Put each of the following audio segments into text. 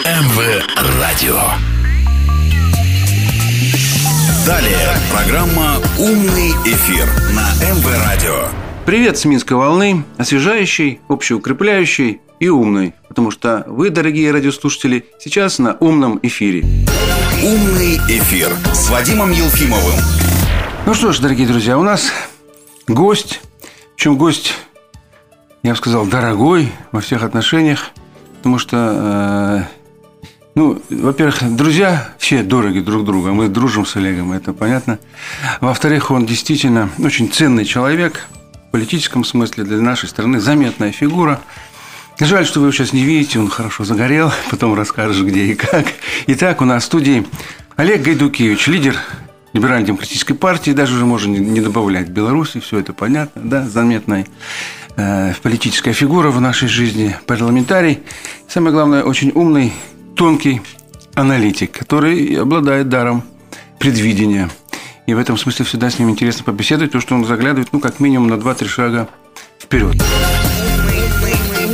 МВ Радио. Далее программа «Умный эфир» на МВ Радио. Привет с Минской волны, освежающий, общеукрепляющий и умный, потому что вы, дорогие радиослушатели, сейчас на умном эфире. «Умный эфир» с Вадимом Елфимовым. Ну что ж, дорогие друзья, у нас гость, причем гость, я бы сказал, дорогой во всех отношениях, потому что э, ну, во-первых, друзья все дороги друг другу. Мы дружим с Олегом, это понятно. Во-вторых, он действительно очень ценный человек в политическом смысле для нашей страны, заметная фигура. Жаль, что вы его сейчас не видите, он хорошо загорел, потом расскажешь, где и как. Итак, у нас в студии Олег Гайдукевич, лидер либерально-демократической партии, даже уже можно не добавлять Беларуси, все это понятно, да, заметная э, политическая фигура в нашей жизни, парламентарий. Самое главное, очень умный тонкий аналитик, который обладает даром предвидения. И в этом смысле всегда с ним интересно побеседовать, потому что он заглядывает, ну, как минимум на 2-3 шага вперед.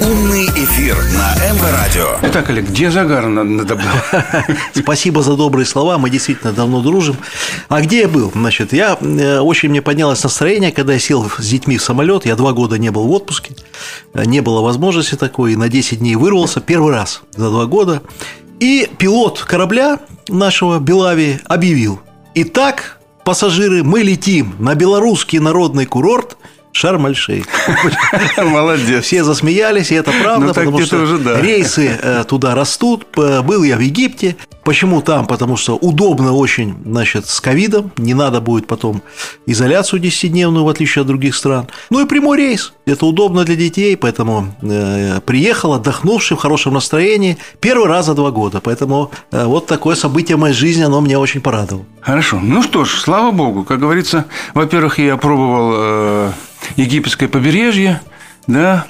Умный эфир на МВ Радио. Итак, Олег, где загар надо было? Спасибо за добрые слова, мы действительно давно дружим. А где я был? Значит, я э, очень мне поднялось настроение, когда я сел с детьми в самолет. Я два года не был в отпуске, не было возможности такой, и на 10 дней вырвался первый раз за два года. И пилот корабля нашего Белави объявил: "Итак, пассажиры, мы летим на белорусский народный курорт Шарм-эль-Шейх. Молодец. Все засмеялись, и это правда, Ну, потому что рейсы э, туда растут. Был я в Египте. Почему там? Потому что удобно очень, значит, с ковидом. Не надо будет потом изоляцию 10-дневную, в отличие от других стран. Ну и прямой рейс. Это удобно для детей, поэтому э, приехал отдохнувший, в хорошем настроении. Первый раз за два года. Поэтому э, вот такое событие в моей жизни, оно меня очень порадовало. Хорошо. Ну что ж, слава богу. Как говорится, во-первых, я пробовал египетское побережье, да,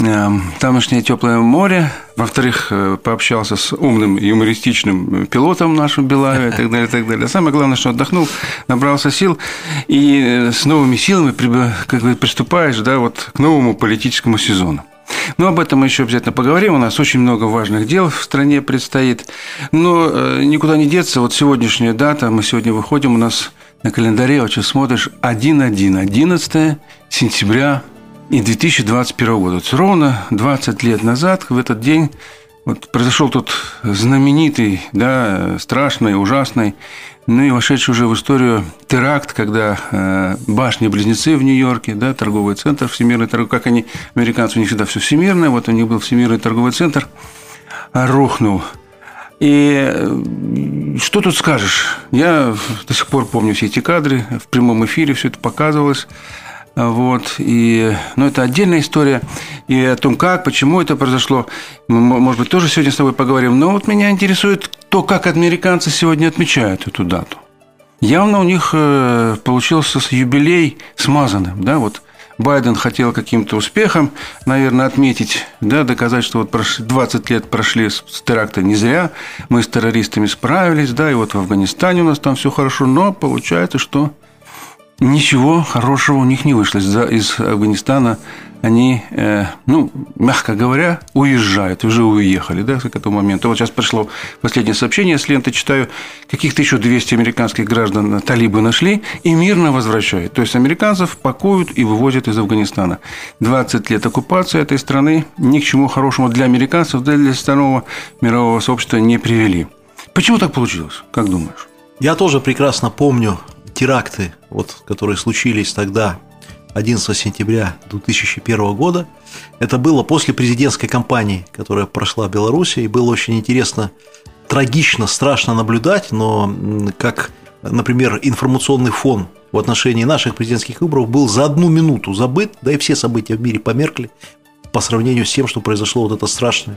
э, тамошнее теплое море. Во-вторых, э, пообщался с умным юмористичным пилотом нашим Белаве и так далее, и так далее. Самое главное, что отдохнул, набрался сил и э, с новыми силами как бы приступаешь, да, вот к новому политическому сезону. Но об этом мы еще обязательно поговорим. У нас очень много важных дел в стране предстоит. Но э, никуда не деться. Вот сегодняшняя дата, мы сегодня выходим, у нас на календаре, вот сейчас смотришь, 1-1, 11 сентября и 2021 года. Вот ровно 20 лет назад, в этот день, вот произошел тот знаменитый, да, страшный, ужасный, ну и вошедший уже в историю теракт, когда э, башни-близнецы в Нью-Йорке, да, торговый центр, всемирный торговый, как они, американцы, у них всегда все всемирное, вот у них был всемирный торговый центр, рухнул. И э, что тут скажешь? Я до сих пор помню все эти кадры, в прямом эфире все это показывалось. Вот, и, ну, это отдельная история. И о том, как, почему это произошло, мы, может быть, тоже сегодня с тобой поговорим. Но вот меня интересует то, как американцы сегодня отмечают эту дату. Явно у них э, получился юбилей смазанным, да, вот Байден хотел каким-то успехом, наверное, отметить, да, доказать, что вот прош- 20 лет прошли с теракта не зря, мы с террористами справились, да, и вот в Афганистане у нас там все хорошо, но получается, что ничего хорошего у них не вышло. Из, Афганистана они, э, ну, мягко говоря, уезжают, уже уехали, да, к этому моменту. Вот сейчас пришло последнее сообщение с ленты, читаю, каких-то еще 200 американских граждан талибы нашли и мирно возвращают. То есть американцев пакуют и вывозят из Афганистана. 20 лет оккупации этой страны ни к чему хорошему для американцев, да для остального мирового сообщества не привели. Почему так получилось, как думаешь? Я тоже прекрасно помню теракты, вот, которые случились тогда, 11 сентября 2001 года. Это было после президентской кампании, которая прошла в Беларуси, и было очень интересно, трагично, страшно наблюдать, но как, например, информационный фон в отношении наших президентских выборов был за одну минуту забыт, да и все события в мире померкли по сравнению с тем, что произошло вот это страшное,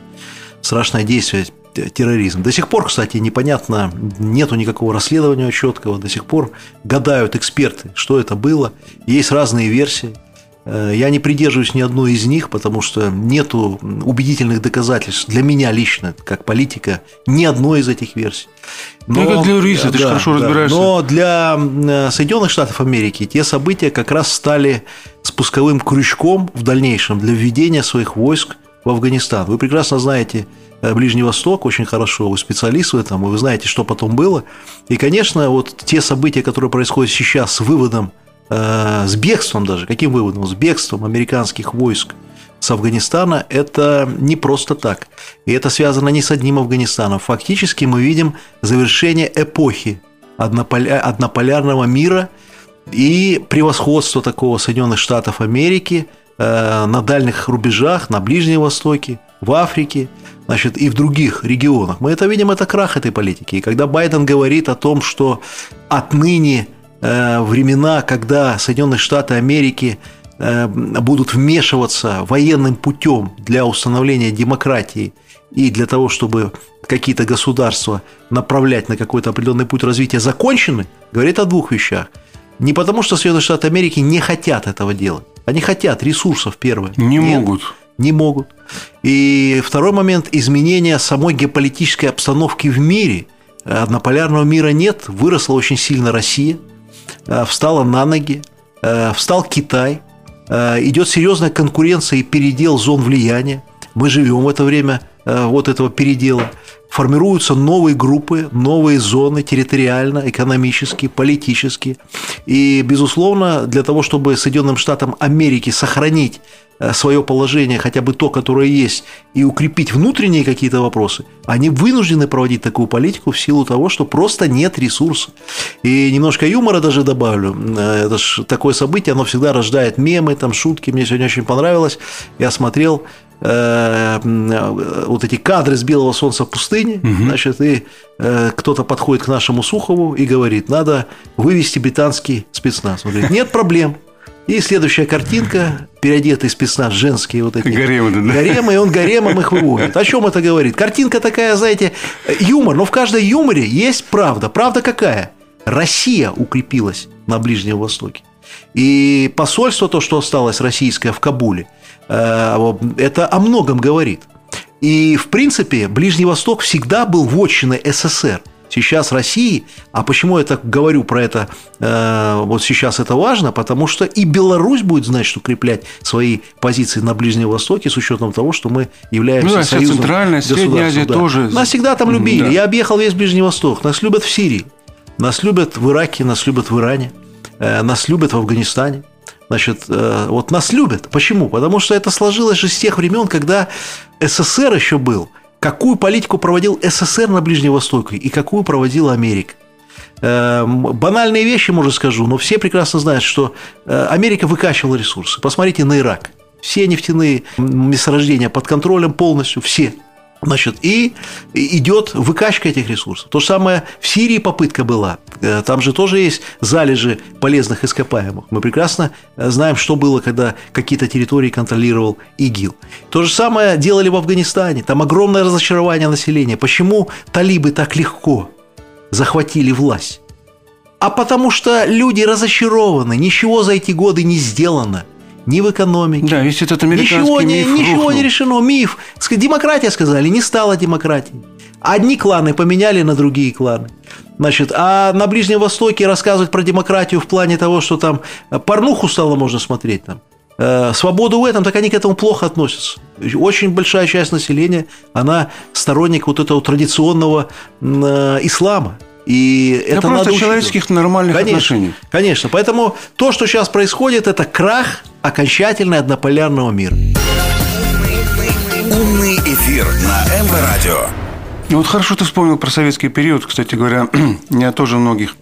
страшное действие терроризм. До сих пор, кстати, непонятно, нету никакого расследования четкого, до сих пор гадают эксперты, что это было. Есть разные версии. Э, Я не придерживаюсь ни одной из них, потому что нету убедительных доказательств для меня лично, как политика, ни одной из этих версий. Ну, как для юриста, ты же хорошо разбираешься. Но для э, Соединенных Штатов Америки те события как раз стали спусковым крючком в дальнейшем для введения своих войск в Афганистан. Вы прекрасно знаете э, Ближний Восток очень хорошо, вы специалист в этом, и вы знаете, что потом было. И, конечно, вот те события, которые происходят сейчас с выводом, э, с бегством даже, каким выводом? С бегством американских войск с Афганистана, это не просто так. И это связано не с одним Афганистаном. Фактически мы видим завершение эпохи однополя... однополярного мира и превосходство такого Соединенных Штатов Америки э, на дальних рубежах, на Ближнем Востоке, в Африке, значит, и в других регионах. Мы это видим, это крах этой политики. И когда Байден говорит о том, что отныне э, времена, когда Соединенные Штаты Америки Э, будут вмешиваться военным путем для установления демократии и для того, чтобы какие-то государства направлять на какой-то определенный путь развития закончены, говорит о двух вещах. Не потому, что Соединенные Штаты Америки не хотят этого делать. Они хотят ресурсов, первое. Не Нет, могут. Не могут. И второй момент – изменения самой геополитической обстановки в мире. Однополярного мира нет, выросла очень сильно Россия, э, встала на ноги, э, встал Китай – Э, идет серьезная конкуренция и передел зон влияния. Мы живем в это время вот этого передела. Формируются новые группы, новые зоны территориально, экономически, политически. И, безусловно, для того, чтобы Соединенным Штатам Америки сохранить Э, свое положение, хотя бы то, которое есть, и укрепить внутренние какие-то вопросы, они вынуждены проводить такую политику в силу того, что просто нет ресурса. И немножко юмора даже добавлю. Э, это же такое событие, оно всегда рождает мемы, там шутки. Мне сегодня очень понравилось. Я смотрел э, вот эти кадры с белого солнца в пустыне, угу. значит, и кто-то подходит к нашему Сухову и говорит, надо вывести британский спецназ. Он говорит, нет проблем, и следующая картинка, переодетый спецназ, женские вот эти. Гаремы, да? Гаремы, и он гаремом их выводит. О чем это говорит? Картинка такая, знаете, юмор, но в каждой юморе есть правда. Правда какая? Россия укрепилась на Ближнем Востоке. И посольство, то, что осталось российское в Кабуле, э, это о многом говорит. И, в принципе, Ближний Восток всегда был вотчиной СССР – сейчас России. А почему я так говорю про это? Э, вот сейчас это важно, потому что и Беларусь будет, значит, укреплять свои позиции на Ближнем Востоке с учетом того, что мы являемся ну, да, союзом Центральная, Средняя Азия да. тоже. Нас всегда там любили. Да. Я объехал весь Ближний Восток. Нас любят в Сирии, нас любят в Ираке, нас любят в Иране, э, нас любят в Афганистане. Значит, э, вот нас любят. Почему? Потому что это сложилось же с тех времен, когда СССР еще был – какую политику проводил СССР на Ближнем Востоке и какую проводила Америка. Эм, банальные вещи, может, скажу, но все прекрасно знают, что э, Америка выкачивала ресурсы. Посмотрите на Ирак. Все нефтяные месторождения под контролем полностью, все. Значит, и идет выкачка этих ресурсов. То же самое в Сирии попытка была. Э, там же тоже есть залежи полезных ископаемых. Мы прекрасно э, знаем, что было, когда какие-то территории контролировал ИГИЛ. То же самое делали в Афганистане. Там огромное разочарование населения. Почему талибы так легко захватили власть? А потому что люди разочарованы, ничего за эти годы не сделано – ни в экономике. Да, весь этот американский ничего миф не, Ничего не решено. Миф. Демократия, сказали, не стала демократией. Одни кланы поменяли на другие кланы. Значит, а на Ближнем Востоке рассказывать про демократию в плане того, что там порнуху стало можно смотреть там, э, свободу в этом, так они к этому плохо относятся. Очень большая часть населения, она сторонник вот этого традиционного э, ислама. И это, это просто надо человеческих нормальных конечно, отношений. Конечно. Поэтому то, что сейчас происходит, это крах окончательный однополярного мира. Умный эфир на МВ Радио. Ну, вот хорошо ты вспомнил про советский период, кстати говоря, я тоже многих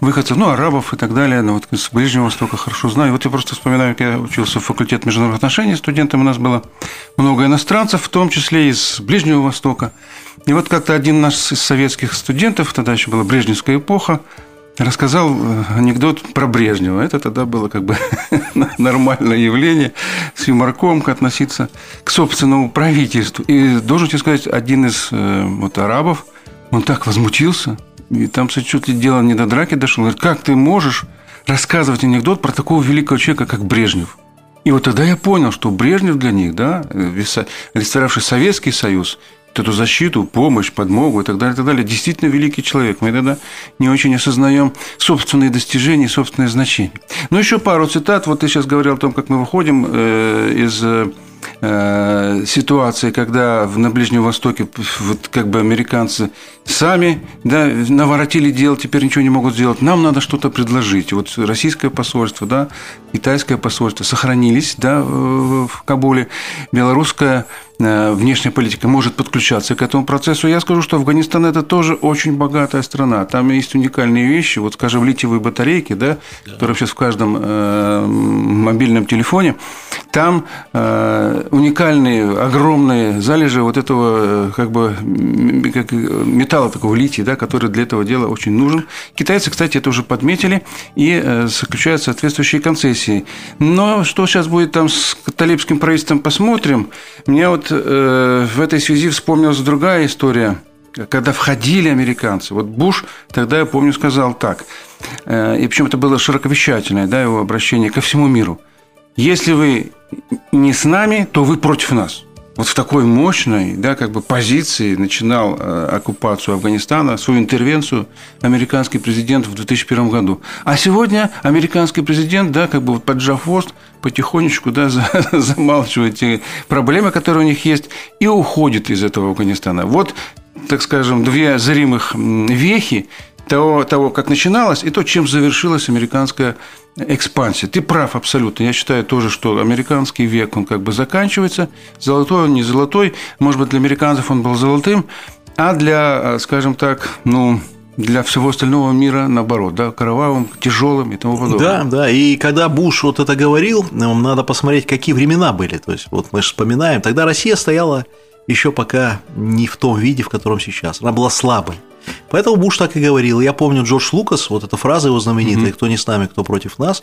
выходцев, ну, арабов и так далее, ну, вот с Ближнего Востока хорошо знаю. Вот я просто вспоминаю, как я учился в факультете международных отношений студентом, у нас было много иностранцев, в том числе из Ближнего Востока. И вот как-то один наш из советских студентов, тогда еще была Брежневская эпоха, рассказал э, анекдот про Брежнева. Это тогда было как бы нормальное явление с юморком относиться к собственному правительству. И должен тебе сказать, один из э, вот арабов, он так возмутился, и там чуть ли дело не до драки дошло. Говорит, как ты можешь рассказывать анекдот про такого великого человека, как Брежнев? И вот тогда я понял, что Брежнев для них, да, олицетворявший Советский Союз, эту защиту, помощь, подмогу и так далее, и так далее. Действительно великий человек. Мы тогда не очень осознаем собственные достижения, собственное значение. Ну, еще пару цитат. Вот ты сейчас говорил о том, как мы выходим э, из э, ситуации, когда на Ближнем Востоке вот как бы американцы сами да, наворотили дел, теперь ничего не могут сделать. Нам надо что-то предложить. Вот российское посольство, да, китайское посольство сохранились да, в Кабуле, белорусское Э, внешняя политика может подключаться к этому процессу. Я скажу, что Афганистан – это тоже очень богатая страна. Там есть уникальные вещи. Вот, скажем, литиевые батарейки, да, да. которые сейчас в каждом э, мобильном телефоне. Там э, уникальные, огромные залежи вот этого как бы как металла такого лития, да, который для этого дела очень нужен. Китайцы, кстати, это уже подметили и заключают соответствующие концессии. Но что сейчас будет там с талибским правительством, посмотрим. Мне вот э, в этой связи вспомнилась другая история, когда входили американцы. Вот Буш тогда, я помню, сказал так, э, и причем это было широковещательное, да, его обращение ко всему миру. Если вы не с нами, то вы против нас вот в такой мощной да, как бы позиции начинал э, оккупацию Афганистана, свою интервенцию американский президент в 2001 году. А сегодня американский президент, да, как бы вот поджав хвост, потихонечку да, замалчивает те проблемы, которые у них есть, и уходит из этого Афганистана. Вот, так скажем, две зримых вехи того, того, как начиналось, и то, чем завершилась американская экспансия. Ты прав абсолютно. Я считаю тоже, что американский век, он как бы заканчивается. Золотой он не золотой. Может быть, для американцев он был золотым, а для, скажем так, ну, для всего остального мира наоборот, да, кровавым, тяжелым и тому подобное. Да, да. И когда Буш вот это говорил, нам надо посмотреть, какие времена были. То есть, вот мы же вспоминаем, тогда Россия стояла еще пока не в том виде, в котором сейчас. Она была слабой. Поэтому Буш так и говорил. Я помню Джордж Лукас, вот эта фраза его знаменитая, mm-hmm. кто не с нами, кто против нас.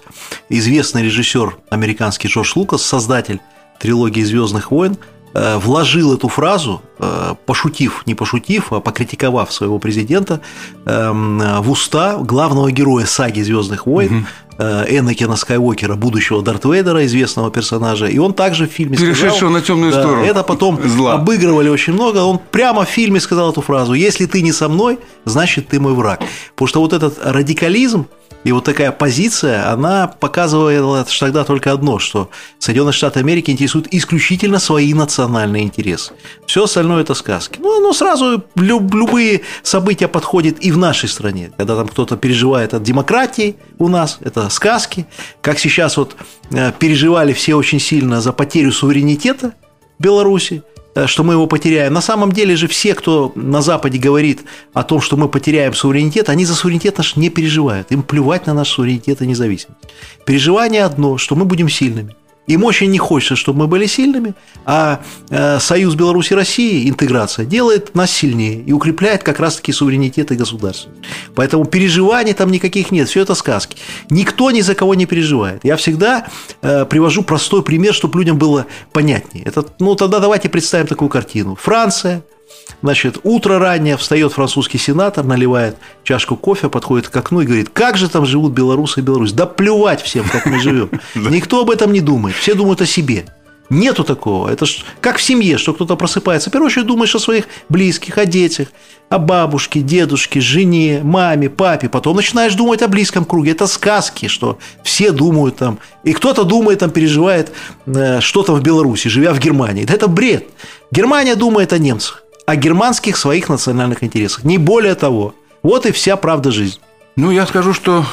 Известный режиссер американский Джордж Лукас, создатель трилогии Звездных войн, э, вложил эту фразу, э, пошутив, не пошутив, а покритиковав своего президента, эм, в уста главного героя саги Звездных войн, угу. Энакина Скайуокера, будущего Дарт Вейдера, известного персонажа. И он также в фильме Перешедшего сказал... на темную да, сторону. Это потом Зла. обыгрывали очень много. Он прямо в фильме сказал эту фразу. Если ты не со мной, значит, ты мой враг. Потому что вот этот радикализм, и вот такая позиция, она показывала тогда только одно, что Соединенные Штаты Америки интересуют исключительно свои национальные интересы. Все остальное это сказки. Ну, оно сразу любые события подходят и в нашей стране. Когда там кто-то переживает от демократии у нас, это сказки. Как сейчас вот э, переживали все очень сильно за потерю суверенитета Беларуси, Э, что мы его потеряем. На самом деле же все, кто на Западе говорит о том, что мы потеряем суверенитет, они за суверенитет наш не переживают. Им плевать на наш суверенитет и независимость. Переживание одно, что мы будем сильными. Им очень не хочется, чтобы мы были сильными, а э, союз Беларуси России, интеграция, делает нас сильнее и укрепляет как раз-таки суверенитет и государство. Поэтому переживаний там никаких нет, все это сказки. Никто ни за кого не переживает. Я всегда э, привожу простой пример, чтобы людям было понятнее. Это, ну, тогда давайте представим такую картину. Франция – Значит, утро раннее, встает французский сенатор, наливает чашку кофе, подходит к окну и говорит, как же там живут белорусы и Беларусь? Да плевать всем, как мы живем. Никто об этом не думает, все думают о себе. Нету такого. Это ж как в семье, что кто-то просыпается. В первую очередь думаешь о своих близких, о детях, о бабушке, дедушке, жене, маме, папе. Потом начинаешь думать о близком круге. Это сказки, что все думают там. И кто-то думает, там переживает э, что-то в Беларуси, живя в Германии. Это бред. Германия думает о немцах о германских своих национальных интересах. Не более того. Вот и вся правда жизни. Ну, я скажу, что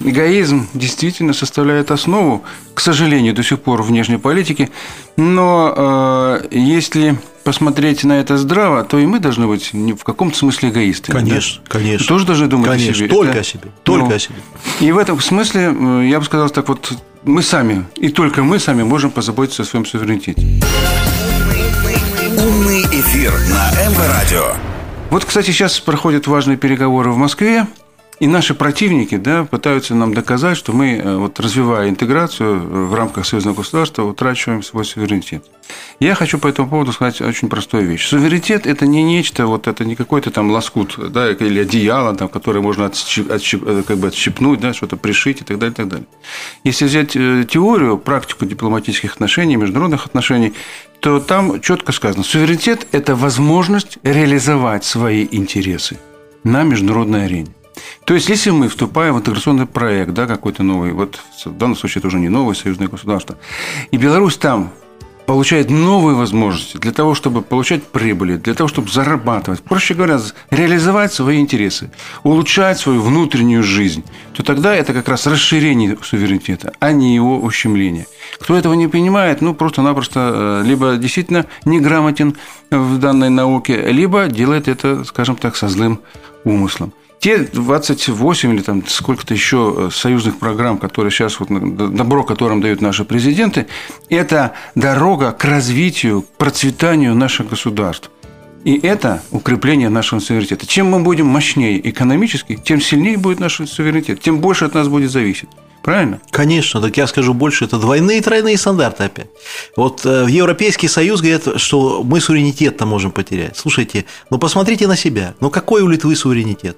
эгоизм действительно составляет основу, к сожалению, до сих пор внешней политики. Но э, если посмотреть на это здраво, то и мы должны быть в каком-то смысле эгоистами. Конечно, да? конечно. Тоже должны думать конечно, о себе. Только да? о себе. Только ну, о себе. И в этом смысле, э, я бы сказал так вот, мы сами, и только мы сами можем позаботиться о своем суверенитете. Эфир на МВ Радио. Вот, кстати, сейчас проходят важные переговоры в Москве. И наши противники да, пытаются нам доказать, что мы, э, вот, развивая интеграцию э, в рамках союзного государства, утрачиваем свой суверенитет. Я хочу по этому поводу сказать очень простую вещь. Суверенитет – это не нечто, вот это не какой-то там лоскут да, или одеяло, там, которое можно отщип, отщип, э, как бы отщипнуть, да, что-то пришить и так далее, и так далее. Если взять теорию, практику дипломатических отношений, международных отношений, то там четко сказано, суверенитет – это возможность реализовать свои интересы на международной арене. То есть, если мы вступаем в интеграционный проект, да, какой-то новый, вот в данном случае это уже не новое союзное государство, и Беларусь там получает новые возможности для того, чтобы получать прибыли, для того, чтобы зарабатывать, проще говоря, реализовать свои интересы, улучшать свою внутреннюю жизнь, то тогда это как раз расширение суверенитета, а не его ущемление. Кто этого не понимает, ну, просто-напросто э, либо действительно неграмотен в данной науке, либо делает это, скажем так, со злым умыслом те 28 или там сколько-то еще э, союзных программ, которые сейчас, вот, добро которым дают наши президенты, это дорога к развитию, к процветанию наших государств. И это укрепление нашего суверенитета. Чем мы будем мощнее экономически, тем сильнее будет наш суверенитет, тем больше от нас будет зависеть. Правильно? Конечно, так я скажу больше, это двойные и тройные стандарты опять. Вот э, в Европейский Союз говорят, что мы суверенитет-то можем потерять. Слушайте, ну посмотрите на себя. Ну какой у Литвы суверенитет?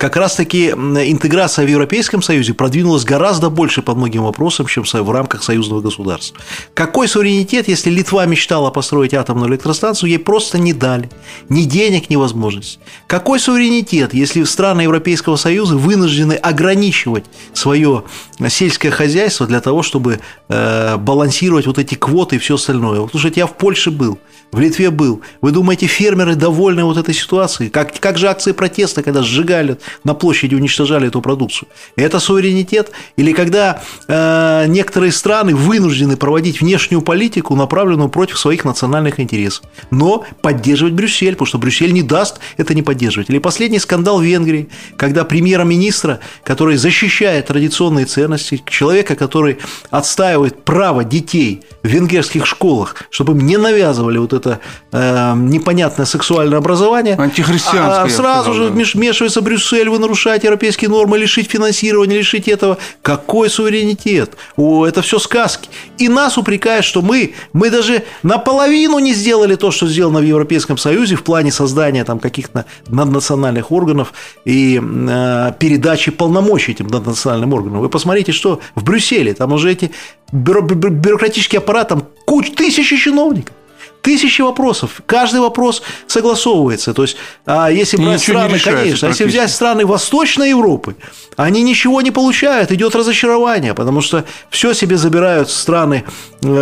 Как раз-таки интеграция в Европейском Союзе продвинулась гораздо больше по многим вопросам, чем в рамках союзного государства. Какой суверенитет, если Литва мечтала построить атомную электростанцию, ей просто не дали. Ни денег, ни возможностей. Какой суверенитет, если страны Европейского Союза вынуждены ограничивать свое сельское хозяйство для того, чтобы э, балансировать вот эти квоты и все остальное. Вот слушайте, я в Польше был, в Литве был. Вы думаете, фермеры довольны вот этой ситуацией? Как, как же акции протеста, когда сжигали на площади, уничтожали эту продукцию? Это суверенитет? Или когда э, некоторые страны вынуждены проводить внешнюю политику, направленную против своих национальных интересов, но поддерживать Брюссель, потому что Брюссель не даст это не поддерживать. Или последний скандал в Венгрии, когда премьера-министра, который защищает традиционные ценности, человека, который отстаивает право детей в венгерских школах, чтобы им не навязывали вот это э, непонятное сексуальное образование. Антихристианское. А сразу же вмешивается Брюссель, вы нарушаете европейские нормы, лишить финансирования, лишить этого. Какой суверенитет? О, это все сказки. И нас упрекают, что мы, мы даже наполовину не сделали то, что сделано в Европейском Союзе в плане создания там каких-то наднациональных органов и э, передачи полномочий этим наднациональным органам. Вы посмотрите, что в Брюсселе, там уже эти бюро, бюрократический аппарат, там куча, тысячи чиновников. Тысячи вопросов. Каждый вопрос согласовывается. То есть, а если брать страны, конечно, если взять страны Восточной Европы, они ничего не получают, идет разочарование, потому что все себе забирают страны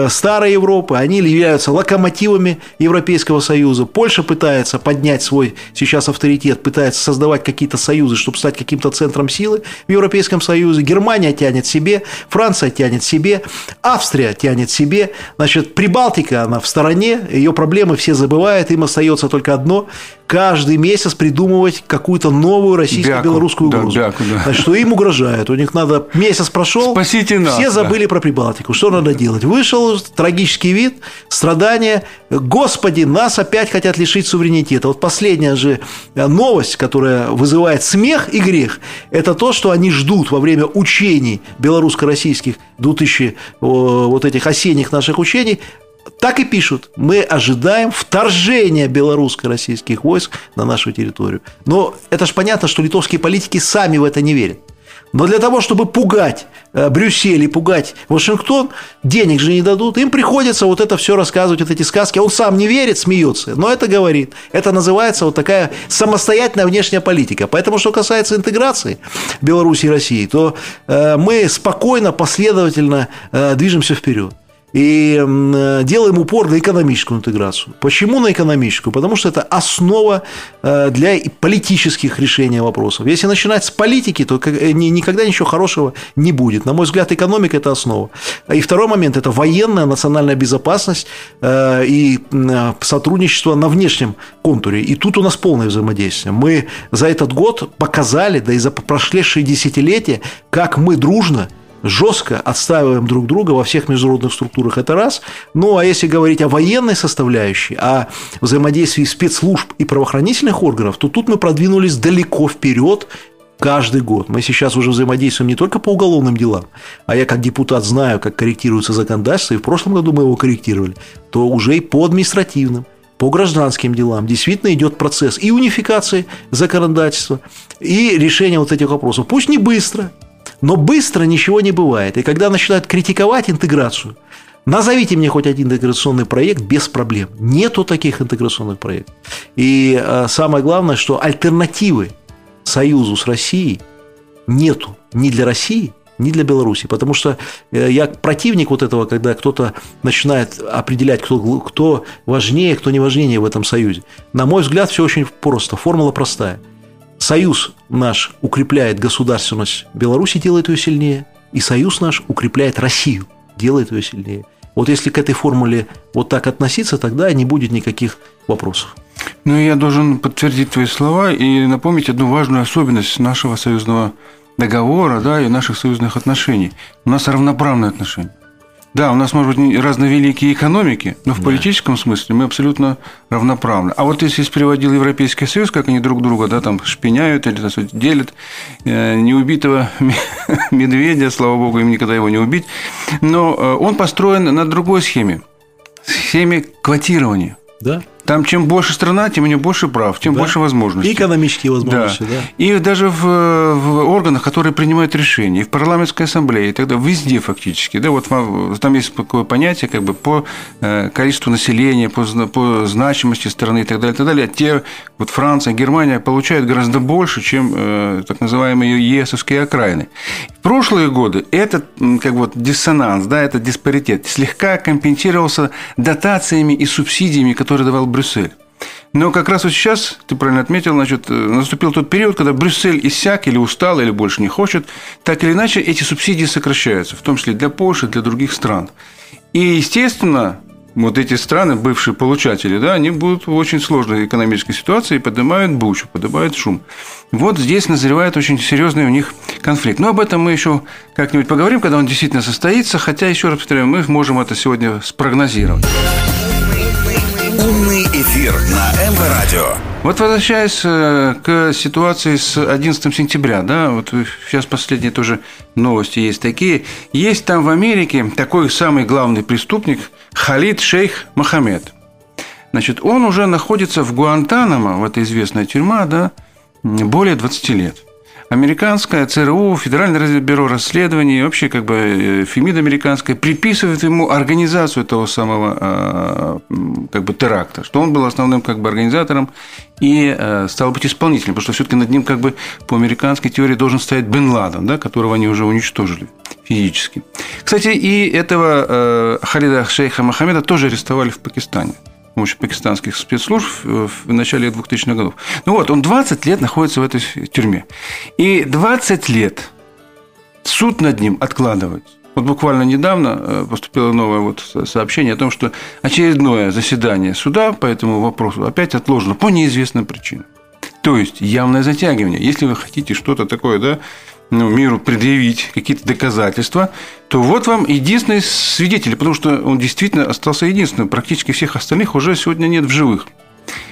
старой Европы, они являются локомотивами Европейского Союза. Польша пытается поднять свой сейчас авторитет, пытается создавать какие-то союзы, чтобы стать каким-то центром силы в Европейском Союзе. Германия тянет себе, Франция тянет себе, Австрия тянет себе. Значит, Прибалтика, она в стороне, ее проблемы все забывают, им остается только одно каждый месяц придумывать какую-то новую российско-белорусскую угрозу. Да, да. Значит, что им угрожают. У них надо месяц прошел, Спасите нас, все забыли да. про Прибалтику. Что надо делать? Вышел трагический вид, страдания. Господи, нас опять хотят лишить суверенитета. Вот последняя же новость, которая вызывает смех и грех, это то, что они ждут во время учений белорусско-российских 2000 вот этих осенних наших учений так и пишут. Мы ожидаем вторжения белорусско-российских войск на нашу территорию. Но это же понятно, что литовские политики сами в это не верят. Но для того, чтобы пугать э, Брюссель и пугать Вашингтон, денег же не дадут. Им приходится вот это все рассказывать, вот эти сказки. Он сам не верит, смеется, но это говорит. Это называется вот такая самостоятельная внешняя политика. Поэтому, что касается интеграции Беларуси и России, то э, мы спокойно, последовательно э, движемся вперед и делаем упор на экономическую интеграцию. Почему на экономическую? Потому что это основа э, для политических решений вопросов. Если начинать с политики, то э, никогда ничего хорошего не будет. На мой взгляд, экономика – это основа. И второй момент – это военная национальная безопасность э, и сотрудничество на внешнем контуре. И тут у нас полное взаимодействие. Мы за этот год показали, да и за прошедшие десятилетия, как мы дружно – жестко отстаиваем друг друга во всех международных структурах, это раз. Ну, а если говорить о военной составляющей, о взаимодействии спецслужб и правоохранительных органов, то тут мы продвинулись далеко вперед каждый год. Мы сейчас уже взаимодействуем не только по уголовным делам, а я как депутат знаю, как корректируется законодательство, и в прошлом году мы его корректировали, то уже и по административным, по гражданским делам действительно идет процесс и унификации законодательства, и решения вот этих вопросов. Пусть не быстро, но быстро ничего не бывает. И когда начинают критиковать интеграцию, назовите мне хоть один интеграционный проект без проблем. Нету таких интеграционных проектов. И э, самое главное, что альтернативы союзу с Россией нету ни для России, не для Беларуси. Потому что э, я противник вот этого, когда кто-то начинает определять, кто, кто важнее, кто не важнее в этом союзе. На мой взгляд, все очень просто. Формула простая. Союз наш укрепляет государственность Беларуси, делает ее сильнее, и союз наш укрепляет Россию, делает ее сильнее. Вот если к этой формуле вот так относиться, тогда не будет никаких вопросов. Ну, я должен подтвердить твои слова и напомнить одну важную особенность нашего союзного договора да, и наших союзных отношений. У нас равноправные отношения. Да, у нас, может быть, разновеликие экономики, но в да. политическом смысле мы абсолютно равноправны. А вот если приводил Европейский Союз, как они друг друга да, там шпиняют или так сказать, делят э, неубитого медведя, слава богу, им никогда его не убить, но э, он построен на другой схеме, схеме квотирования. Да. Там чем больше страна, тем у нее больше прав, тем да. больше возможностей. И экономические возможности, да. да. И даже в, в органах, которые принимают решения, и в парламентской ассамблее, и тогда везде фактически. Да, вот там есть такое понятие, как бы по э, количеству населения, по, по значимости страны и так далее, и так далее. Те, вот Франция, Германия получают гораздо больше, чем э, так называемые ЕСовские окраины. В прошлые годы этот как вот диссонанс, да, этот диспаритет слегка компенсировался дотациями и субсидиями, которые давал Брюссель. Но как раз вот сейчас, ты правильно отметил, значит, э, наступил тот период, когда Брюссель иссяк или устал, или больше не хочет. Так или иначе, эти субсидии сокращаются, в том числе для Польши, для других стран. И, естественно, вот эти страны, бывшие получатели, да, они будут в очень сложной экономической ситуации и поднимают бучу, поднимают шум. Вот здесь назревает очень серьезный у них конфликт. Но об этом мы еще как-нибудь поговорим, когда он действительно состоится, хотя, еще раз повторяю, мы можем это сегодня спрогнозировать. Эфир на МВ Радио. Вот возвращаясь э, к ситуации с 11 сентября, да, вот сейчас последние тоже новости есть такие. Есть там в Америке такой самый главный преступник Халид Шейх Мохаммед. Значит, он уже находится в Гуантанамо, в этой известная тюрьма, да, более 20 лет американское ЦРУ, Федеральное бюро расследований, вообще как бы э, ФИМИД американское приписывает ему организацию этого самого а, как бы теракта, что он был основным как бы организатором и э, стал быть исполнителем, потому что все-таки над ним как бы по американской теории должен стоять Бен Ладен, да, которого они уже уничтожили физически. Кстати, и этого э, Халида Шейха Мохаммеда тоже арестовали в Пакистане помощью пакистанских спецслужб в начале 2000-х годов. Ну вот, он 20 лет находится в этой тюрьме. И 20 лет суд над ним откладывается. Вот буквально недавно э, поступило новое вот сообщение о том, что очередное заседание суда по этому вопросу опять отложено по неизвестным причинам. То есть явное затягивание. Если вы хотите что-то такое, да, ну, миру предъявить какие-то доказательства, то вот вам единственный свидетель, потому что он действительно остался единственным. Практически всех остальных уже сегодня нет в живых.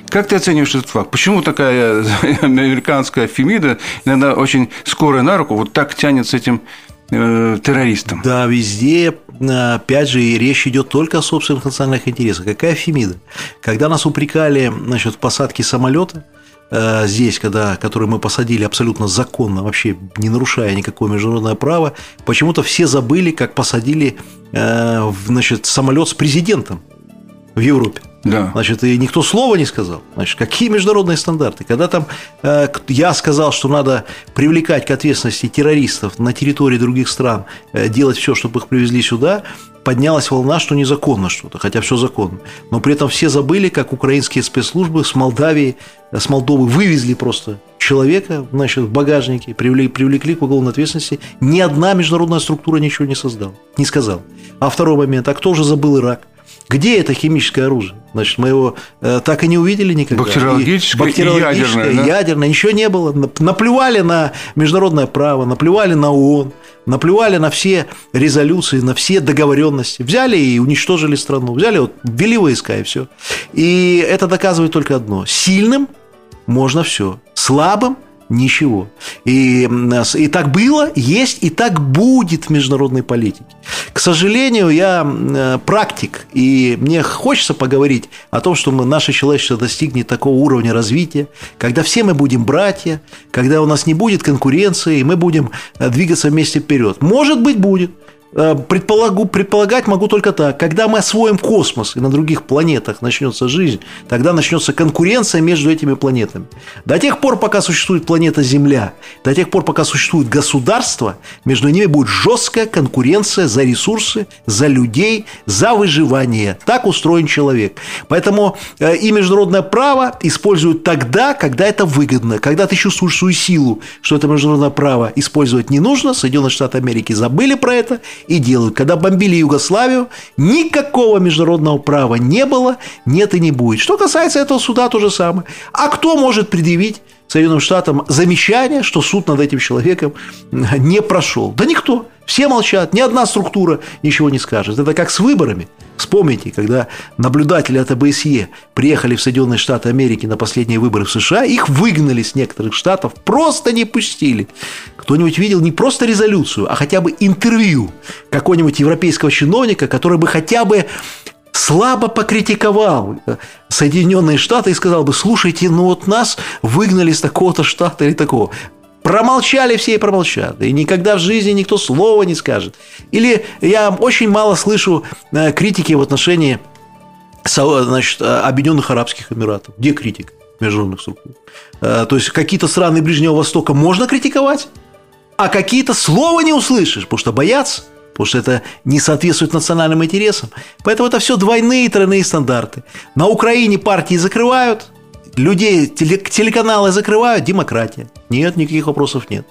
Как ты оцениваешь этот факт? Почему такая американская фемида, иногда очень скорая на руку, вот так тянет с этим э, террористом? Да, везде, опять же, речь идет только о собственных национальных интересах. Какая фемида? Когда нас упрекали насчет посадки самолета, Э, здесь, когда, который мы посадили абсолютно законно, вообще не нарушая никакое международное право, почему-то все забыли, как посадили э, значит, самолет с президентом в Европе. Да. Значит, и никто слова не сказал. Значит, какие международные стандарты? Когда там э, я сказал, что надо привлекать к ответственности террористов на территории других стран, э, делать все, чтобы их привезли сюда, поднялась волна, что незаконно что-то, хотя все законно. Но при этом все забыли, как украинские спецслужбы с Молдавии, с Молдовы вывезли просто человека значит, в багажнике, привлекли, привлекли к уголовной ответственности. Ни одна международная структура ничего не создала, не сказала. А второй момент, а кто уже забыл Ирак? Где это химическое оружие? Значит, мы его э, так и не увидели никогда. Бактериологическое, и, бактериологическое и ядерное, да? ядерное. Ничего не было. Наплевали на международное право, наплевали на ООН, наплевали на все резолюции, на все договоренности. Взяли и уничтожили страну. Взяли, вот, ввели войска и все. И это доказывает только одно. Сильным можно все. Слабым Ничего. И, и так было, есть и так будет в международной политике. К сожалению, я э, практик, и мне хочется поговорить о том, что мы, наше человечество достигнет такого уровня развития, когда все мы будем братья, когда у нас не будет конкуренции, и мы будем э, двигаться вместе вперед. Может быть, будет. Э, предполагу, предполагать могу только так. Когда мы освоим космос и на других планетах начнется жизнь, тогда начнется конкуренция между этими планетами. До тех пор, пока существует планета Земля, до тех пор, пока существует государство, между ними будет жесткая конкуренция за ресурсы, за людей, за выживание. Так устроен человек. Поэтому э, и международное право используют тогда, когда это выгодно. Когда ты чувствуешь свою силу, что это международное право использовать не нужно, Соединенные Штаты Америки забыли про это и делают. Когда бомбили Югославию, никакого международного права не было, нет и не будет. Что касается этого суда, то же самое. А кто может предъявить Соединенным Штатам замечание, что суд над этим человеком не прошел? Да никто. Все молчат, ни одна структура ничего не скажет. Это как с выборами. Вспомните, когда наблюдатели от АБСЕ приехали в Соединенные Штаты Америки на последние выборы в США, их выгнали с некоторых штатов, просто не пустили. Кто-нибудь видел не просто резолюцию, а хотя бы интервью какого-нибудь европейского чиновника, который бы хотя бы слабо покритиковал Соединенные Штаты и сказал бы, слушайте, ну вот нас выгнали с такого-то штата или такого. Промолчали все и промолчат. И никогда в жизни никто слова не скажет. Или я очень мало слышу э, критики в отношении значит, Объединенных Арабских Эмиратов. Где критика международных структур? Э, то есть какие-то страны Ближнего Востока можно критиковать, а какие-то слова не услышишь, потому что боятся потому что это не соответствует национальным интересам. Поэтому это все двойные тройные стандарты. На Украине партии закрывают, людей, телеканалы закрывают, демократия. Нет, никаких вопросов нет.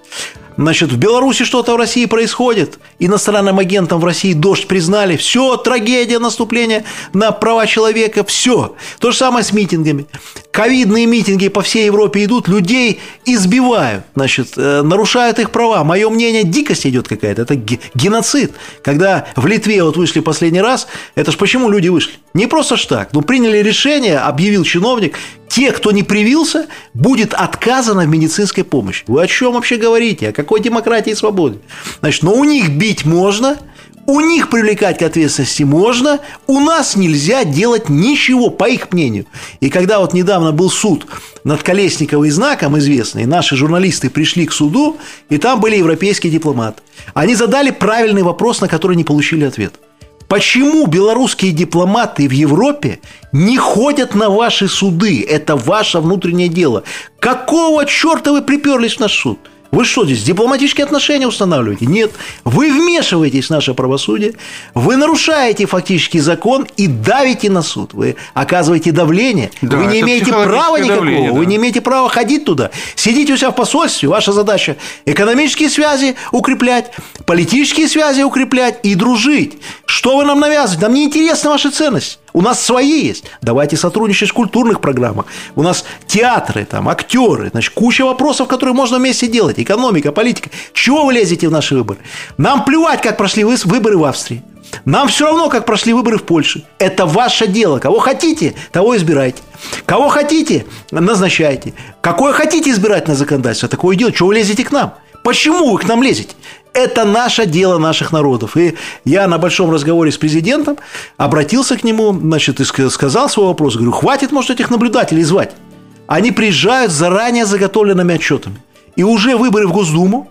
Значит, в Беларуси что-то в России происходит. Иностранным агентам в России дождь признали. Все, трагедия наступления на права человека. Все. То же самое с митингами. Ковидные митинги по всей Европе идут, людей избивают, значит, э, нарушают их права. Мое мнение, дикость идет какая-то. Это геноцид. Когда в Литве вот вышли последний раз, это ж почему люди вышли? Не просто ж так. Ну, приняли решение, объявил чиновник, те, кто не привился, будет отказано в медицинской помощи. Вы о чем вообще говорите? О какой демократии и свободе? Значит, но у них бить можно, у них привлекать к ответственности можно, у нас нельзя делать ничего, по их мнению. И когда вот недавно был суд над Колесниковой знаком известный, наши журналисты пришли к суду, и там были европейские дипломаты. Они задали правильный вопрос, на который не получили ответ. Почему белорусские дипломаты в Европе не ходят на ваши суды? Это ваше внутреннее дело. Какого черта вы приперлись в наш суд? Вы что здесь, дипломатические отношения устанавливаете? Нет. Вы вмешиваетесь в наше правосудие, вы нарушаете фактически закон и давите на суд. Вы оказываете давление, да, вы не имеете права никакого, давление, да. вы не имеете права ходить туда. Сидите у себя в посольстве, ваша задача экономические связи укреплять, политические связи укреплять и дружить. Что вы нам навязываете? Нам не интересны ваши ценности. У нас свои есть. Давайте сотрудничать в культурных программах. У нас театры, там, актеры. Значит, куча вопросов, которые можно вместе делать. Экономика, политика. Чего вы лезете в наши выборы? Нам плевать, как прошли выборы в Австрии. Нам все равно, как прошли выборы в Польше. Это ваше дело. Кого хотите, того избирайте. Кого хотите, назначайте. Какое хотите избирательное законодательство, такое дело. Чего вы лезете к нам? Почему вы к нам лезете? Это наше дело наших народов. И я на большом разговоре с президентом обратился к нему, значит, и сказал свой вопрос. Говорю, хватит, может, этих наблюдателей звать. Они приезжают заранее заготовленными отчетами. И уже выборы в Госдуму,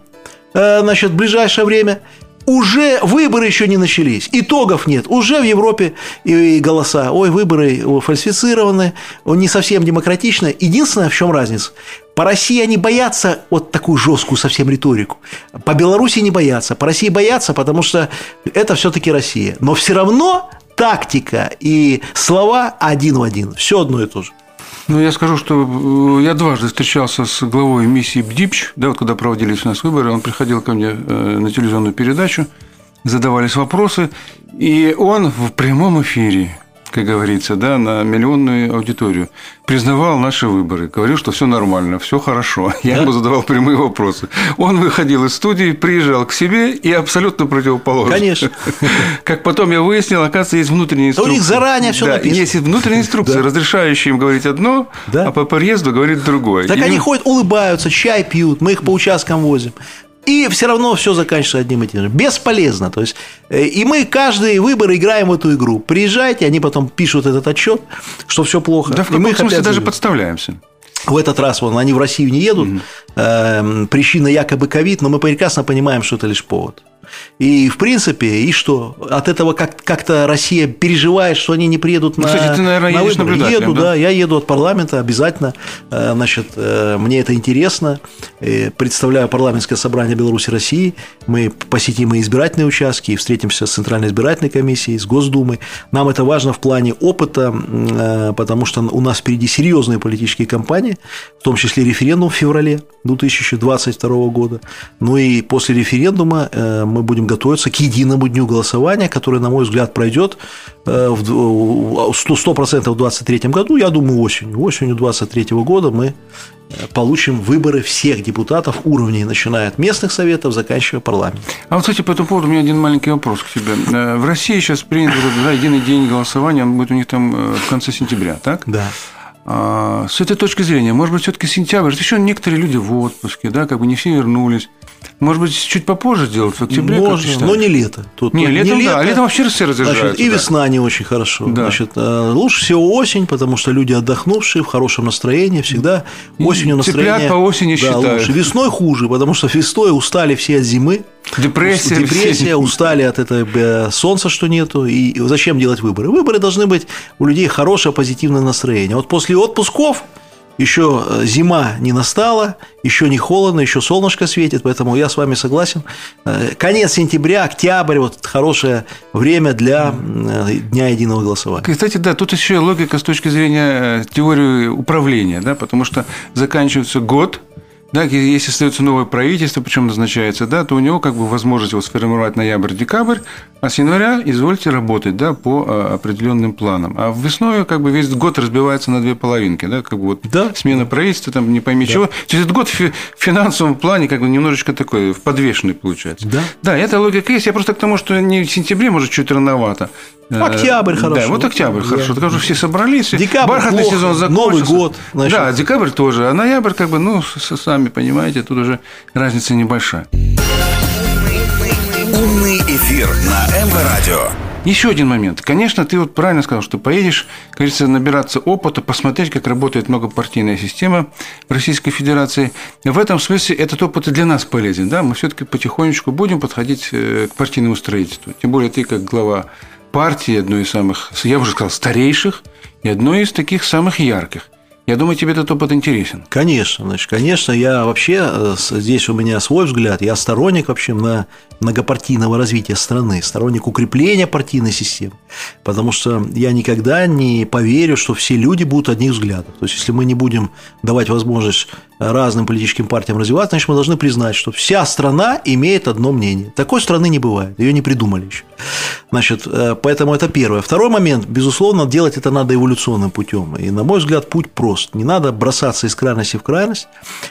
э, значит, в ближайшее время, уже выборы еще не начались, итогов нет, уже в Европе и голоса, ой, выборы фальсифицированы, не совсем демократично. Единственное, в чем разница, по России они боятся вот такую жесткую совсем риторику. По Беларуси не боятся. По России боятся, потому что это все-таки Россия. Но все равно тактика и слова один в один. Все одно и то же. Ну, я скажу, что э, я дважды встречался с главой миссии БДИПЧ, да, вот когда проводились у нас выборы, он приходил ко мне э, на телевизионную передачу, задавались вопросы, и он в прямом эфире как говорится, да, на миллионную аудиторию, признавал наши выборы, говорил, что все нормально, все хорошо. Я да? ему задавал прямые вопросы. Он выходил из студии, приезжал к себе и абсолютно противоположно. Конечно. Как потом я выяснил, оказывается, есть внутренние инструкции. у них заранее все да, написано. Есть внутренние инструкции, разрешающие им говорить одно, а по приезду говорить другое. Так они ходят, улыбаются, чай пьют, мы их по участкам возим. И все равно все заканчивается одним и тем же. Бесполезно. То есть, э, и мы каждый выбор играем в эту игру. Приезжайте, они потом пишут этот отчет, что все плохо. Да, в каком смысле даже подставляемся. В этот раз вон, они в Россию не едут. Угу. Э, причина якобы ковид, но мы прекрасно понимаем, что это лишь повод. И, в принципе, и что? От этого как- как-то Россия переживает, что они не приедут Ну, на, кстати, ты, наверное, на едешь выборы? Еду, да? да, я еду от парламента обязательно. Э, Значит, э, мне это интересно. Э, Представляю парламентское собрание Беларуси России. Мы посетим и избирательные участки, и встретимся с Центральной избирательной комиссией, с Госдумой. Нам это важно в плане опыта, потому что у нас впереди серьезные политические кампании, в том числе референдум в феврале 2022 года. Ну и после референдума мы будем готовиться к единому дню голосования, который, на мой взгляд, пройдет э, в д- в 100% в 2023 году, я думаю, осенью. Осенью 2023 года мы э, получим выборы всех депутатов уровней, начиная от местных советов, заканчивая парламент. А вот, кстати, по этому поводу у меня один маленький вопрос к тебе. Э, В России сейчас принят вот этот, да, единый день голосования, он будет у них там в конце сентября, так? Да. А, С этой точки зрения, может быть, все-таки сентябрь, еще некоторые люди в отпуске, да, как бы не все вернулись. Может быть, чуть попозже сделать, в октябре, Можно, но не лето. Тут Не, летом, да, а летом вообще все разъезжаются. Значит, и да. весна не очень хорошо. Да. Значит, э, лучше всего осень, потому что люди отдохнувшие, в хорошем настроении, всегда осенью цыплят настроение... по осени да, считают. лучше. Весной хуже, потому что весной устали все от зимы, Депрессия. депрессия, устали от этого э, солнца, что нету, и зачем делать выборы? Выборы должны быть у людей хорошее позитивное настроение. Вот после отпусков еще э, зима не настала, еще не холодно, еще солнышко светит, поэтому я с вами согласен. Э, Конец сентября, октябрь, вот хорошее время для Дня единого голосования. Кстати, да, тут еще логика с точки зрения теории управления, да, потому что заканчивается год, да, если остается новое правительство, причем назначается, да, то у него как бы возможность его сформировать ноябрь-декабрь, а с января извольте работать, да, по э, определенным планам. А весной как бы весь год разбивается на две половинки, да, как бы вот Да. смена правительства, там не пойми чего. То есть этот год в фи- в финансовом плане как бы немножечко такой в подвешенный получается. Да. Да, эта логика есть. Я просто к тому, что не в сентябре, может, чуть рановато. Э, Октябрь хорошо. Да, вот октябрь Да. хорошо. Так уже все собрались. Декабрь Бархатный плохо, сезон закончился. Новый год, значит. Да, декабрь тоже. А ноябрь, как бы, ну, с- сами понимаете, тут уже разница небольшая. Умный эфир на МВ Радио. Еще один момент. Конечно, ты вот правильно сказал, что поедешь, говорится, набираться опыта, посмотреть, как работает многопартийная система в Российской Федерации. В этом смысле этот опыт и для нас полезен. Да? Мы все-таки потихонечку будем подходить э, к партийному строительству. Тем более ты как глава партии, одной из самых, я уже сказал, старейших, и одной из таких самых ярких. Я думаю, тебе этот опыт интересен. Конечно, значит, конечно, я вообще, э, здесь у меня свой взгляд, я сторонник вообще на многопартийного развития страны, сторонник укрепления партийной системы, потому что я никогда не поверю, что все люди будут одних взглядов. То есть, если мы не будем давать возможность разным политическим партиям развиваться, значит, мы должны признать, что вся страна имеет одно мнение. Такой страны не бывает, ее не придумали еще. Значит, э, поэтому это первое. Второй момент, безусловно, делать это надо эволюционным путем. И, на мой взгляд, путь прост. Не надо бросаться из крайности в крайность,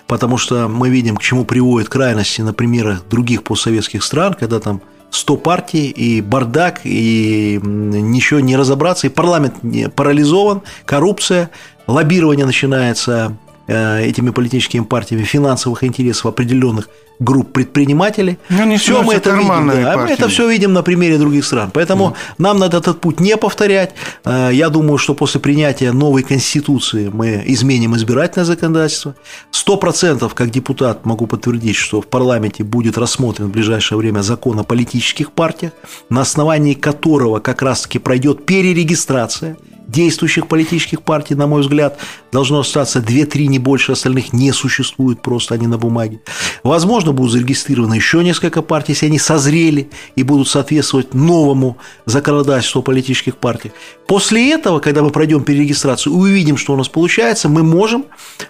потому что мы видим, к чему приводят крайности на примерах других постсоветских стран, когда там 100 партий и бардак, и ничего не разобраться, и парламент парализован, коррупция, лоббирование начинается этими политическими партиями финансовых интересов определенных групп предпринимателей. Ну, они Все мы это видим, да, мы это все видим на примере других стран. Поэтому нам надо этот путь не повторять. Э, Я думаю, что после принятия новой конституции мы изменим избирательное законодательство. Сто процентов, как депутат, могу подтвердить, что в парламенте будет рассмотрен в ближайшее время закон о политических партиях, на основании которого как раз-таки пройдет перерегистрация действующих политических партий, на мой взгляд, должно остаться 2-3, не больше остальных не существует, просто они на бумаге. Возможно, будут зарегистрированы еще несколько партий, если они созрели и будут соответствовать новому законодательству политических партиях. После этого, когда мы пройдем перерегистрацию и увидим, что у нас получается, мы можем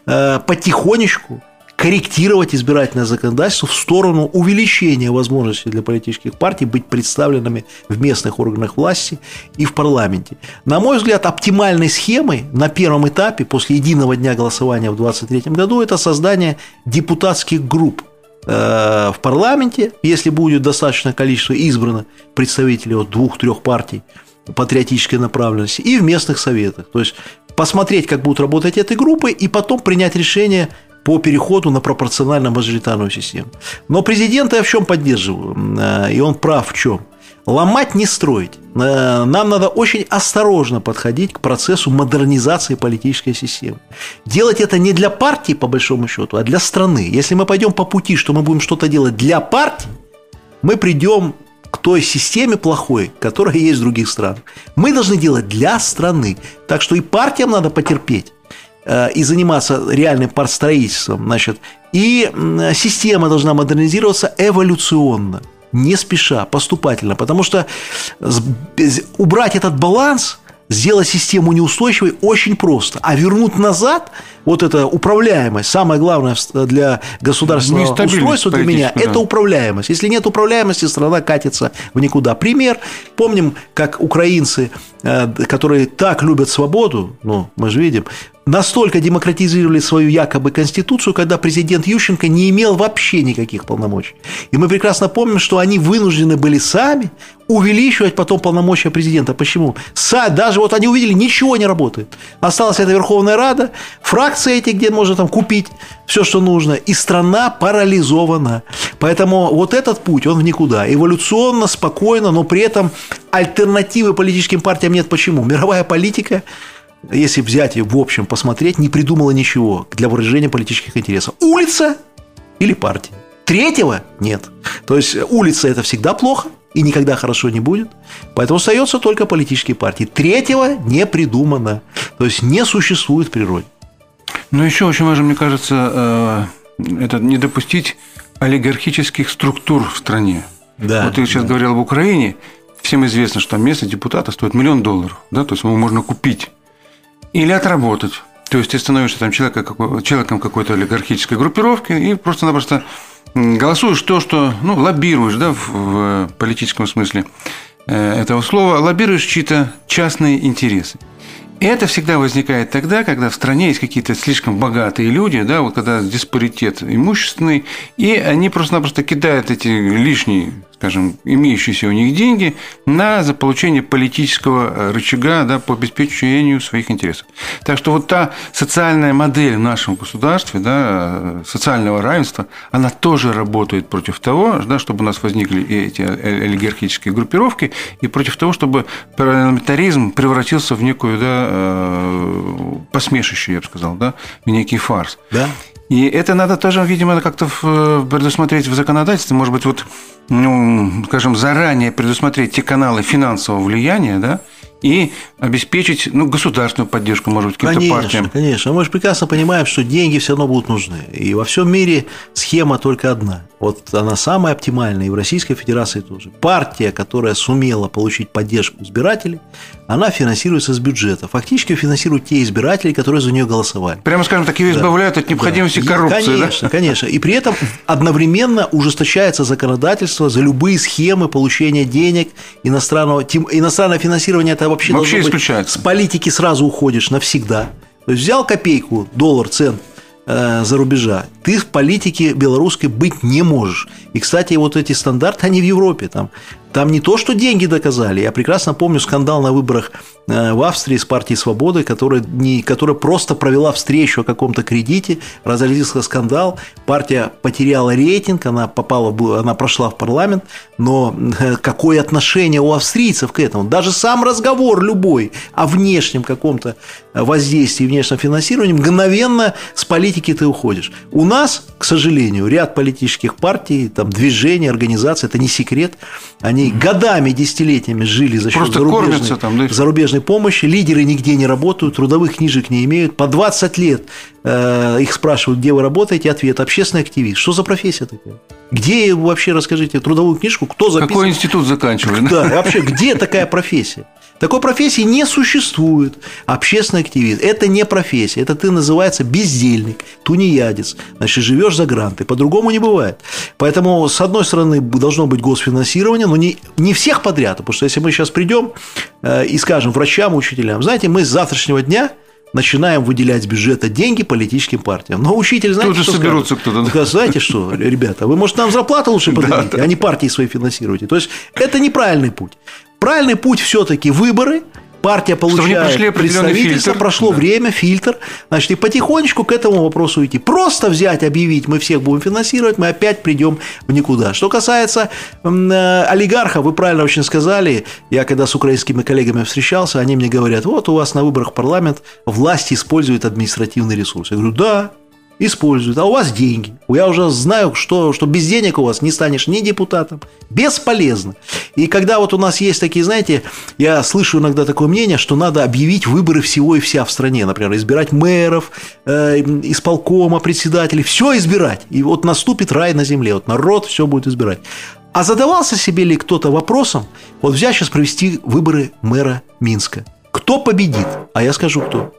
э, потихонечку корректировать избирательное законодательство в сторону увеличения возможностей для политических партий быть представленными в местных органах власти и в парламенте. На мой взгляд, оптимальной схемой на первом этапе после единого дня голосования в 2023 году это создание депутатских групп э, в парламенте, если будет достаточное количество избрано представителей от двух-трех партий патриотической направленности, и в местных советах. То есть посмотреть, как будут работать эти группы, и потом принять решение по переходу на пропорционально-мажоритарную систему. Но президента я в чем поддерживаю, э, и он прав в чем. Ломать не строить. Э, Нам надо очень осторожно подходить к процессу модернизации политической системы. Делать это не для партии, по большому счету, а для страны. Если мы пойдем по пути, что мы будем что-то делать для партии, мы придем к той системе плохой, которая есть в других странах. Мы должны делать для страны. Так что и партиям надо потерпеть и заниматься реальным партстроительством, значит, и система должна модернизироваться эволюционно, не спеша, поступательно, потому что убрать этот баланс – сделать систему неустойчивой очень просто. А вернуть назад вот эта управляемость, самое главное для государственного устройства для меня, да. это управляемость. Если нет управляемости, страна катится в никуда. Пример. Помним, как украинцы, э, которые так любят свободу, ну, мы же видим, настолько демократизировали свою якобы конституцию, когда президент Ющенко не имел вообще никаких полномочий. И мы прекрасно помним, что они вынуждены были сами увеличивать потом полномочия президента. Почему? Даже вот они увидели, ничего не работает. Осталась эта Верховная Рада, фракции эти, где можно там купить все, что нужно, и страна парализована. Поэтому вот этот путь, он в никуда. Эволюционно, спокойно, но при этом альтернативы политическим партиям нет. Почему? Мировая политика если взять и в общем посмотреть, не придумала ничего для выражения политических интересов. Улица или партия. Третьего нет. То есть улица это всегда плохо и никогда хорошо не будет. Поэтому остается только политические партии. Третьего не придумано. То есть не существует в природе. Но еще очень важно, мне кажется, э, это не допустить олигархических структур в стране. Да, вот ты сейчас да. говорил об Украине. Всем известно, что там место депутата стоит миллион долларов. Да? То есть его можно купить или отработать. То есть ты становишься там человеком, человеком какой-то олигархической группировки и просто-напросто голосуешь то, что ну, лоббируешь да, в, в политическом смысле э, этого слова, лоббируешь чьи-то частные интересы. Это всегда возникает тогда, когда в стране есть какие-то слишком богатые люди, да, вот когда диспаритет имущественный, и они просто-напросто кидают эти лишние скажем, имеющиеся у них деньги на за получение политического э, рычага да, по обеспечению своих интересов. Так что вот та социальная модель в нашем государстве, да, э, социального равенства, она тоже работает против того, да, чтобы у нас возникли эти олигархические группировки, и против того, чтобы парламентаризм превратился в некую да, э, посмешище, я бы сказал, да, в некий фарс. Да. И это надо тоже, видимо, как-то предусмотреть в законодательстве. Может быть, вот ну, скажем, заранее предусмотреть те каналы финансового влияния, да, и обеспечить ну, государственную поддержку, может быть, каким-то конечно, партиям. Конечно, мы же прекрасно понимаем, что деньги все равно будут нужны. И во всем мире схема только одна. Вот она самая оптимальная, и в Российской Федерации тоже. Партия, которая сумела получить поддержку избирателей, она финансируется с бюджета. Фактически финансируют те избиратели, которые за нее голосовали. Прямо скажем, так ее избавляют да. от необходимости да. коррупции. Конечно, да? конечно. И при этом одновременно ужесточается законодательство за любые схемы получения денег иностранного, иностранное финансирование это вообще, вообще исключается. Быть, с политики сразу уходишь навсегда. То есть взял копейку, доллар, цент э, за рубежа, ты в политике белорусской быть не можешь. И, кстати, вот эти стандарты, они в Европе. Там там не то, что деньги доказали. Я прекрасно помню скандал на выборах в Австрии с партией Свободы, которая, не, которая просто провела встречу о каком-то кредите, разразился скандал, партия потеряла рейтинг, она, попала в, она прошла в парламент, но э, какое отношение у австрийцев к этому? Даже сам разговор любой о внешнем каком-то воздействии, внешнем финансировании, мгновенно с политики ты уходишь. У нас, к сожалению, ряд политических партий, там, движений, организаций, это не секрет, они годами, десятилетиями жили за счет зарубежной, там, да? зарубежной помощи, лидеры нигде не работают, трудовых книжек не имеют. По 20 лет э, их спрашивают, где вы работаете, ответ – общественный активист. Что за профессия такая? Где вообще, расскажите, трудовую книжку, кто записывает? Какой институт заканчивали? Да, вообще, где такая профессия? Такой профессии не существует. Общественный активист – это не профессия. Это ты называется бездельник, тунеядец. Значит, живешь за гранты. По-другому не бывает. Поэтому, с одной стороны, должно быть госфинансирование, но не, не всех подряд. Потому что если мы сейчас придем э, и скажем врачам, учителям, знаете, мы с завтрашнего дня начинаем выделять с бюджета деньги политическим партиям. Но учитель, знаете, Тут что соберутся кто-то. Да? Знаете что, ребята, вы, может, нам зарплату лучше подадите, а не партии свои финансируете. То есть, это неправильный путь. Правильный путь все-таки выборы, партия получает представительство, фильтр. прошло да. время, фильтр, значит, и потихонечку к этому вопросу идти. Просто взять, объявить, мы всех будем финансировать, мы опять придем в никуда. Что касается э, олигархов, вы правильно очень сказали, я когда с украинскими коллегами встречался, они мне говорят, вот у вас на выборах в парламент власть использует административный ресурс. Я говорю, да, используют, а у вас деньги. Я уже знаю, что, что без денег у вас не станешь ни депутатом. Бесполезно. И когда вот у нас есть такие, знаете, я слышу иногда такое мнение, что надо объявить выборы всего и вся в стране. Например, избирать мэров, э, исполкома, председателей. Все избирать. И вот наступит рай на земле. Вот народ все будет избирать. А задавался себе ли кто-то вопросом, вот взять сейчас провести выборы мэра Минска. Кто победит? А я скажу, кто.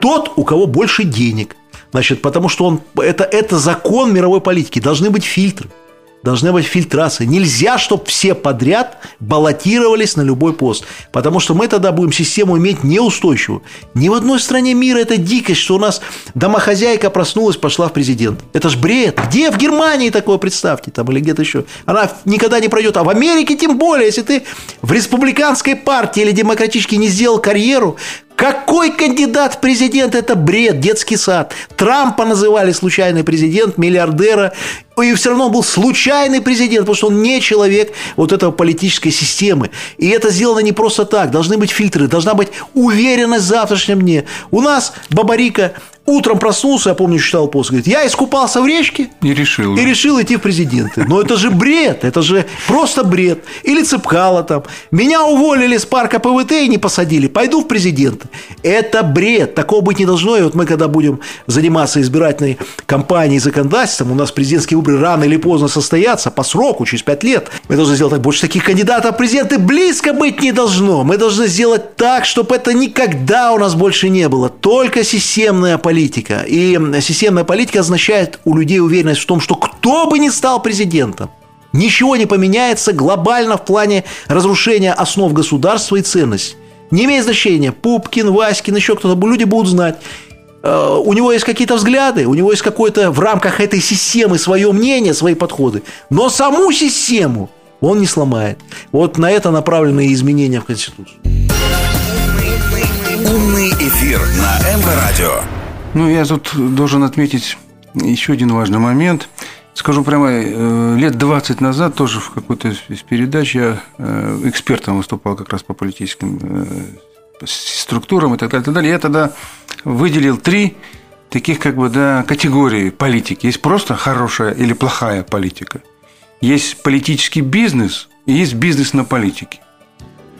Тот, у кого больше денег – Значит, потому что он, это, это закон мировой политики. Должны быть фильтры. Должна быть фильтрация. Нельзя, чтобы все подряд баллотировались на любой пост. Потому что мы тогда будем систему иметь неустойчивую. Ни в одной стране мира это дикость, что у нас домохозяйка проснулась, пошла в президент. Это ж бред. Где в Германии такое, представьте, там или где-то еще. Она никогда не пройдет. А в Америке тем более, если ты в республиканской партии или демократически не сделал карьеру, какой кандидат в президент? Это бред, детский сад. Трампа называли случайный президент, миллиардера. И все равно он был случайный президент, потому что он не человек вот этого политической системы. И это сделано не просто так. Должны быть фильтры, должна быть уверенность в завтрашнем дне. У нас Бабарика утром проснулся, я помню, читал пост, говорит, я искупался в речке и решил, и решил идти в президенты. Но это же бред, это же просто бред. Или Цыпкало там. Меня уволили с парка ПВТ и не посадили, пойду в президенты. Это бред, такого быть не должно. И вот мы, когда будем заниматься избирательной кампанией, законодательством, у нас президентские выборы рано или поздно состоятся, по сроку, через пять лет. Мы должны сделать так, больше таких кандидатов в президенты близко быть не должно. Мы должны сделать так, чтобы это никогда у нас больше не было. Только системная политика политика. И системная политика означает у людей уверенность в том, что кто бы ни стал президентом, ничего не поменяется глобально в плане разрушения основ государства и ценностей. Не имеет значения, Пупкин, Васькин, еще кто-то, люди будут знать, э, у него есть какие-то взгляды, у него есть какое-то в рамках этой системы свое мнение, свои подходы, но саму систему он не сломает. Вот на это направлены изменения в Конституцию. Умный эфир на МВ-радио. Ну, я тут должен отметить еще один важный момент. Скажу прямо, э, лет 20 назад тоже в какой-то из передач я э, экспертом выступал как раз по политическим э, структурам и так далее, и так далее. Я тогда выделил три таких как бы да, категории политики. Есть просто хорошая или плохая политика. Есть политический бизнес и есть бизнес на политике.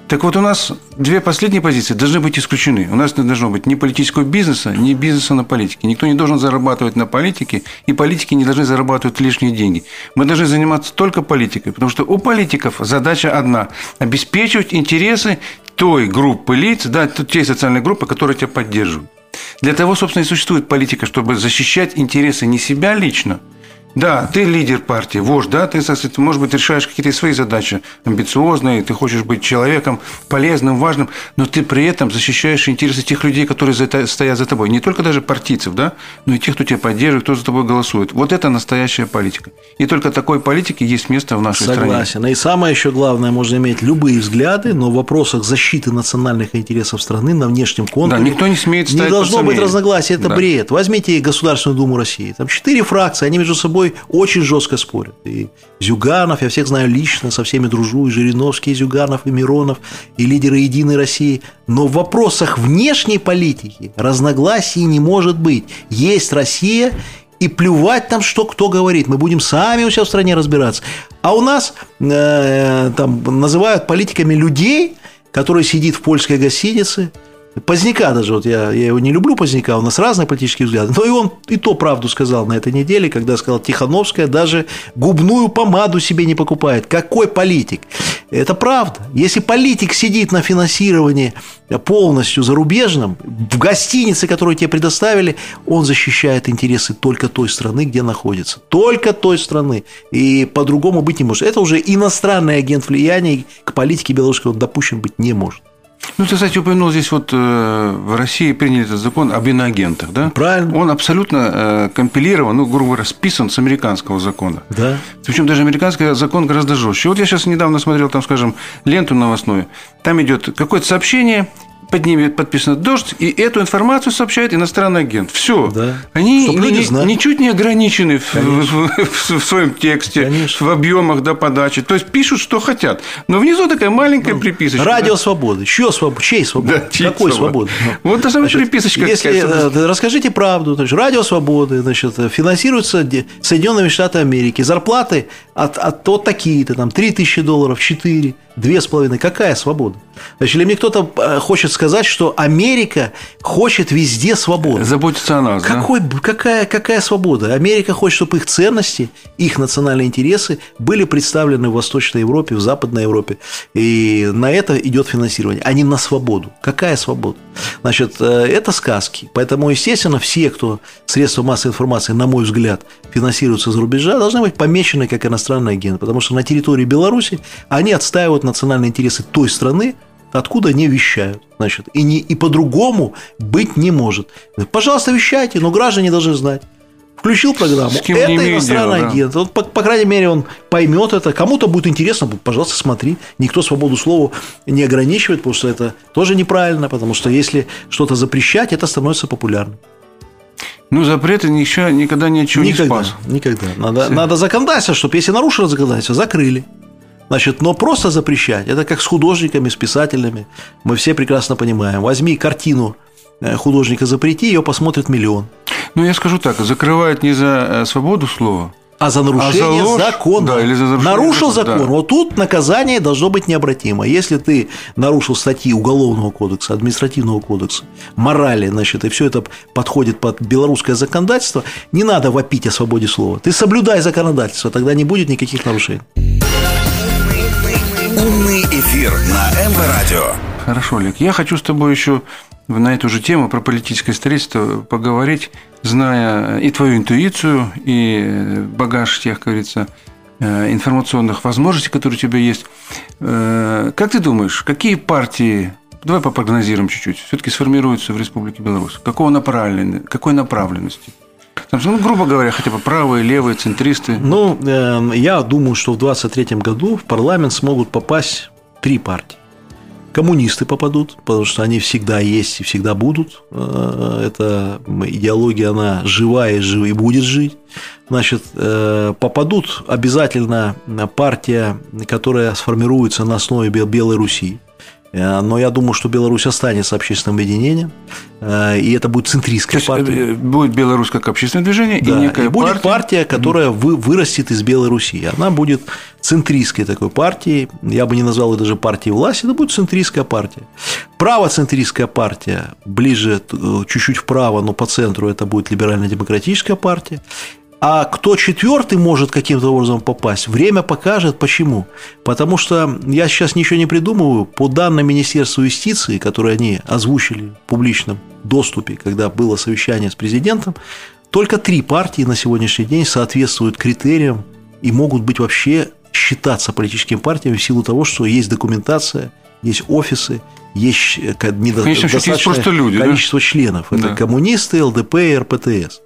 Так вот, у нас две последние позиции должны быть исключены. У нас не должно быть ни политического бизнеса, ни бизнеса на политике. Никто не должен зарабатывать на политике, и политики не должны зарабатывать лишние деньги. Мы должны заниматься только политикой, потому что у политиков задача одна – обеспечивать интересы той группы лиц, да, той социальной группы, которая тебя поддерживает. Для того, собственно, и существует политика, чтобы защищать интересы не себя лично – да, ты лидер партии, вождь, да, ты, может быть, решаешь какие-то свои задачи амбициозные, ты хочешь быть человеком полезным, важным, но ты при этом защищаешь интересы тех людей, которые стоят за тобой. Не только даже партийцев, да, но и тех, кто тебя поддерживает, кто за тобой голосует. Вот это настоящая политика. И только такой политике есть место в нашей Согласен. стране. Согласен. И самое еще главное, можно иметь любые взгляды, но в вопросах защиты национальных интересов страны на внешнем контуре да, никто не смеет Не должно быть разногласий, это да. бред. Возьмите Государственную Думу России. Там четыре фракции, они между собой собой очень жестко спорят. И Зюганов, я всех знаю лично, со всеми дружу, и Жириновский, и Зюганов, и Миронов, и лидеры «Единой России». Но в вопросах внешней политики разногласий не может быть. Есть Россия, и плевать там, что кто говорит. Мы будем сами у себя в стране разбираться. А у нас э, там называют политиками людей, которые сидит в польской гостинице, Поздняка даже, вот я, я его не люблю, Поздняка, у нас разные политические взгляды, но и он и то правду сказал на этой неделе, когда сказал, Тихановская даже губную помаду себе не покупает. Какой политик? Это правда. Если политик сидит на финансировании полностью зарубежном, в гостинице, которую тебе предоставили, он защищает интересы только той страны, где находится. Только той страны. И по-другому быть не может. Это уже иностранный агент влияния, к политике белорусской он допущен быть не может. Ну, ты, кстати, упомянул здесь вот э, в России приняли этот закон об иноагентах, да? Правильно. Он абсолютно э, компилирован, ну, грубо говоря, списан с американского закона. Да. Причем даже американский закон гораздо жестче. Вот я сейчас недавно смотрел, там, скажем, ленту новостную. Там идет какое-то сообщение, под ними подписано «Дождь», и эту информацию сообщает иностранный агент. Все. Да. Они ни- знали. ничуть не ограничены в, в- в- своем тексте, Конечно. в объемах да, подачи. То есть пишут, что хотят. Но внизу такая маленькая приписочка. Ну, Радио свободы. Чье свобода? Чьей свободы? Да, чьей Какой свободы? свободы? Ну, Вот должна быть приписочка Если, какая-то. э, расскажите правду. Значит, радио свободы значит, финансируется Соединенными Штатами Америки. Зарплаты от, от вот такие-то, там, 3 тысячи долларов, 4, 2,5. Какая свобода? Значит, или мне кто-то э, хочет сказать, что Америка хочет везде свободы. Заботиться о нас. да? Какой, какая, какая свобода? Америка хочет, чтобы их ценности, их национальные интересы были представлены в Восточной Европе, в Западной Европе. И на это идет финансирование, а не на свободу. Какая свобода? Значит, э, это сказки. Поэтому, естественно, все, кто средства массовой информации, на мой взгляд, финансируются за рубежа, должны быть помечены как иностранные агенты. Потому что на территории Беларуси они отстаивают национальные интересы той страны, откуда они вещают. Значит, и, не, и по-другому быть не может. Пожалуйста, вещайте, но граждане должны знать. Включил программу. С кем это иностранный да. агент. Вот, по, по крайней мере, он поймет это. Кому-то будет интересно, пожалуйста, смотри. Никто свободу слова не ограничивает, потому что это тоже неправильно, потому что если что-то запрещать, это становится популярным. Ну, запреты еще никогда ничего не никогда, спас. никогда. Надо, надо законодательство, чтобы если нарушило законодательство, закрыли. Значит, но просто запрещать, это как с художниками, с писателями. Мы все прекрасно понимаем. Возьми картину э, художника запрети, ее посмотрит миллион. Ну, я скажу так, закрывают не за э, свободу слова, А за нарушение ложь, закона. да, или за нарушение Нарушил закон. да. Вот тут наказание должно быть необратимо. Если ты нарушил статьи Уголовного кодекса, Административного кодекса, морали, значит, и все это подходит под белорусское законодательство, не надо вопить о свободе слова. Ты соблюдай законодательство, тогда не будет никаких нарушений. Умный эфир на МВ Радио. Хорошо, Олег. Я хочу с тобой еще на эту же тему про политическое строительство поговорить, зная и твою интуицию, и багаж тех, как говорится, э, информационных возможностей, которые у тебя есть. Э, Как ты думаешь, какие партии, давай попрогнозируем чуть-чуть, все-таки сформируются в Республике Беларусь? Какого направлен- какой направленности? Там, ну, грубо говоря, хотя бы правые, левые, центристы. Ну, э, я думаю, что в 2023 году в парламент смогут попасть три партии. Коммунисты попадут, потому что они всегда есть и всегда будут. Э, Эта идеология, она живая и будет жить. Значит, э, попадут обязательно партия, которая сформируется на основе Бел- Белой Руси. Э, Но я думаю, что Беларусь останется общественным объединением, э, и это будет То центристская партия. э, будет Беларусь как общественное движение Да, и некая и будет партия. партия, которая вы, вырастет из Белой Руси. Она будет центристской такой партией. Я бы не назвал ее даже партией власти, это будет центристская партия. Правоцентристская партия, ближе чуть-чуть вправо, но по центру это будет либерально-демократическая партия. А кто четвертый может каким-то образом попасть, время покажет. Почему? Потому что я сейчас ничего не придумываю. По данным Министерства юстиции, которые они озвучили в публичном доступе, когда было совещание с президентом, только три партии на сегодняшний день соответствуют критериям и могут быть вообще считаться политическими партиями в силу того, что есть документация, есть офисы, есть э, ка- недо- Конечно, есть достаточное просто люди, да? количество членов. Это Да. коммунисты, ЛДП и РПТС.